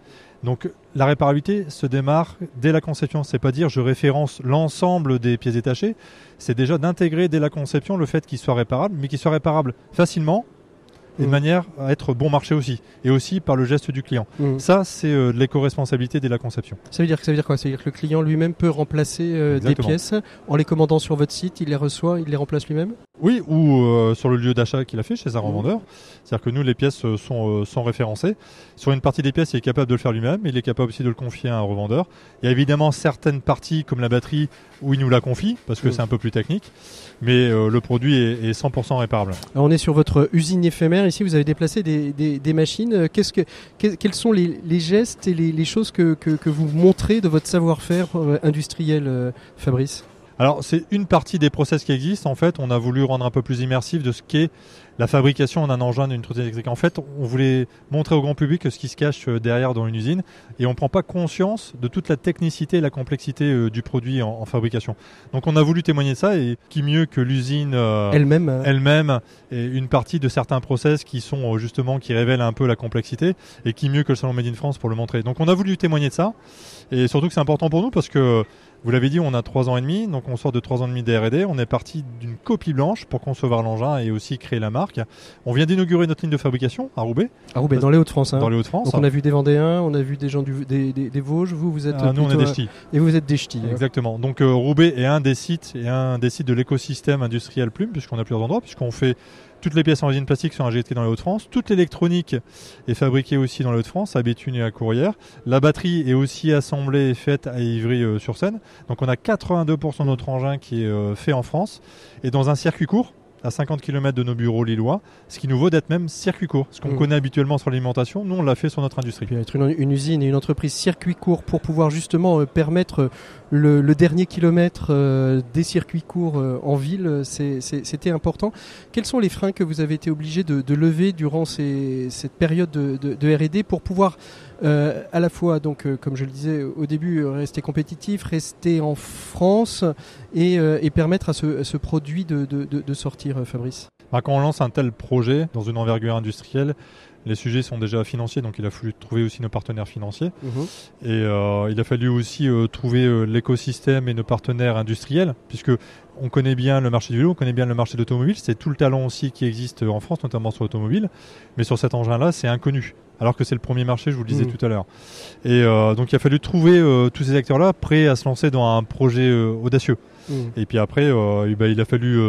Donc la réparabilité se démarre dès la conception. C'est pas dire je référence l'ensemble des pièces détachées, c'est déjà d'intégrer dès la conception le fait qu'il soit réparable, mais qu'il soit réparable facilement et de Mhm. manière à être bon marché aussi, et aussi par le geste du client. Mhm. Ça, c'est euh, de l'éco-responsabilité dès la conception. Ça veut dire que ça veut dire quoi? Ça veut dire que le client lui-même peut remplacer euh, des pièces en les commandant sur votre site, il les reçoit, il les remplace lui-même? Oui, ou euh, sur le lieu d'achat qu'il a fait chez un Mhm. revendeur. C'est-à-dire que nous, les pièces sont, sont référencées. Sur une partie des pièces, il est capable de le faire lui-même, mais il est capable aussi de le confier à un revendeur. Il y a évidemment certaines parties, comme la batterie, où il nous la confie, parce que c'est un peu plus technique, mais le produit est, est 100% réparable. Alors, on est sur votre usine éphémère. Ici, vous avez déplacé des, machines. Euh, quels sont les, gestes et les, choses que vous montrez de votre savoir-faire euh, industriel, euh, Fabrice? Alors, c'est une partie des process qui existent. En fait, on a voulu rendre un peu plus immersif de ce qu'est la fabrication d'un engin d'une trottinette électrique. En fait, on voulait montrer au grand public ce qui se cache euh, derrière dans une usine et on prend pas conscience de toute la technicité et la complexité euh, du produit en, en fabrication. Donc, on a voulu témoigner de ça et qui mieux que l'usine euh, Elle-même euh, elle-même et une partie de certains process qui sont justement qui révèlent un peu la complexité et qui mieux que le salon Made in France pour le montrer. Donc on a voulu témoigner de ça et surtout que c'est important pour nous parce que vous l'avez dit, on a trois ans et demi, donc on sort de trois ans et demi d'R&D. On est parti d'une copie blanche pour concevoir l'engin et aussi créer la marque. On vient d'inaugurer notre ligne de fabrication à Roubaix, à Roubaix, dans les Hauts-de-France. hein. dans les Hauts-de-France. Donc on a vu des Vendéens, on a vu des gens du, des, des, des Vosges. Vous, vous êtes Ah, nous, on est des ch'tis. et vous êtes des ch'tis. hein. Exactement. Donc euh, Roubaix est un des sites et un des sites de l'écosystème industriel Plume, puisqu'on a plusieurs endroits, puisqu'on fait toutes les pièces en résine plastique sont injectées dans les Hauts-de-France. Toute l'électronique est fabriquée aussi dans les Hauts-de-France, à Béthune et à Courrières. La batterie est aussi assemblée et faite à Ivry-sur-Seine. Donc on a 82% de notre engin qui est euh, fait en France et dans un circuit court à 50 km de nos bureaux lillois, ce qui nous vaut d'être même circuit court. Ce qu'on Mm. connaît habituellement sur l'alimentation, nous on l'a fait sur notre industrie. Puis être une, une usine et une entreprise circuit court pour pouvoir justement euh, permettre euh, le, le dernier kilomètre euh, des circuits courts euh, en ville, c'était important. Quels sont les freins que vous avez été obligé de, de lever durant ces- cette période de, de- de R&D pour pouvoir euh, à la fois, donc, euh, comme je le disais au début, euh, rester compétitif, rester en France et, euh, et permettre à ce, à ce produit de, de- de- de sortir, Fabrice Bah, quand on lance un tel projet dans une envergure industrielle, les sujets sont déjà financiers, donc il a fallu trouver aussi nos partenaires financiers. Et euh, il a fallu aussi euh, trouver euh, l'écosystème et nos partenaires industriels, puisque on connaît bien le marché du vélo, on connaît bien le marché de l'automobile. C'est tout le talent aussi qui existe en France, notamment sur l'automobile. Mais sur cet engin-là, c'est inconnu. Alors que c'est le premier marché, je vous le disais Mhm. tout à l'heure. Et euh, donc il a fallu trouver euh, tous ces acteurs-là prêts à se lancer dans un projet euh, audacieux. Mhm. Et puis après, eh ben, il a fallu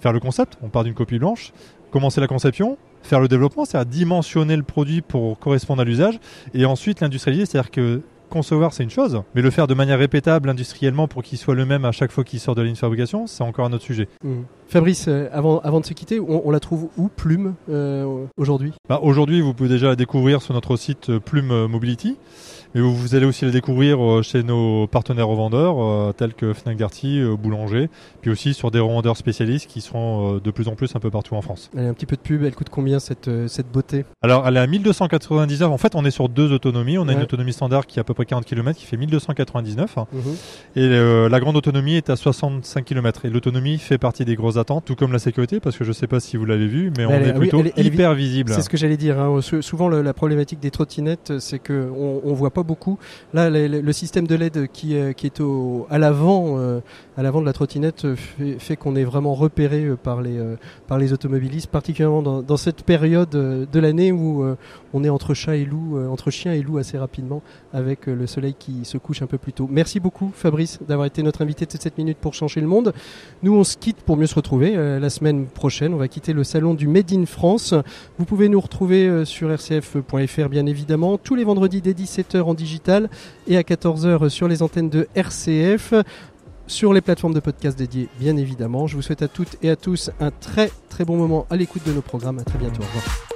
faire le concept. On part d'une copie blanche, commencer la conception, faire le développement, c'est-à-dire dimensionner le produit pour correspondre à l'usage, et ensuite l'industrialiser, c'est-à-dire que concevoir c'est une chose, mais le faire de manière répétable industriellement pour qu'il soit le même à chaque fois qu'il sort de la ligne de fabrication, c'est encore un autre sujet. Mhm. Fabrice, euh, avant, avant de se quitter, on, on la trouve où Plume euh, aujourd'hui? Bah, Aujourd'hui, vous pouvez déjà la découvrir sur notre site euh, Plume Mobility, mais vous, vous allez aussi la découvrir euh, chez nos partenaires revendeurs euh, tels que Fnac Darty, euh, Boulanger, puis aussi sur des revendeurs spécialistes qui seront de plus en plus un peu partout en France. Allez, un petit peu de pub, elle coûte combien cette, cette beauté? Alors, elle est à 1299. En fait, on est sur deux autonomies. On a Ouais. une autonomie standard qui est à peu près 40 km, qui fait 1299. Mhm. Et euh, la grande autonomie est à 65 km. Et l'autonomie fait partie des grosses attentes, tout comme la sécurité, parce que je ne sais pas si vous l'avez vu, mais on Elle est- oui, plutôt elle elle hyper visible. C'est ce que j'allais dire. hein. Sou- Souvent, le- la problématique des trottinettes, c'est que on, on voit pas beaucoup. Là, le, système de LED qui, euh, qui est à l'avant, euh, à l'avant de la trottinette, euh, fait, fait qu'on est vraiment repéré euh, par les euh, par les automobilistes, particulièrement dans, dans cette période de l'année où on est entre chat et loup, entre chien et loup assez rapidement, avec le soleil qui se couche un peu plus tôt. Merci beaucoup, Fabrice, d'avoir été notre invité de ces 7 minutes pour changer le monde. Nous, on se quitte pour mieux se retrouver la semaine prochaine. On va quitter le salon du Made in France. Vous pouvez nous retrouver sur rcf.fr, bien évidemment, tous les vendredis dès 17h en digital et à 14h sur les antennes de RCF. Sur les plateformes de podcast dédiées, bien évidemment. Je vous souhaite à toutes et à tous un très très bon moment à l'écoute de nos programmes. À très bientôt. Au revoir.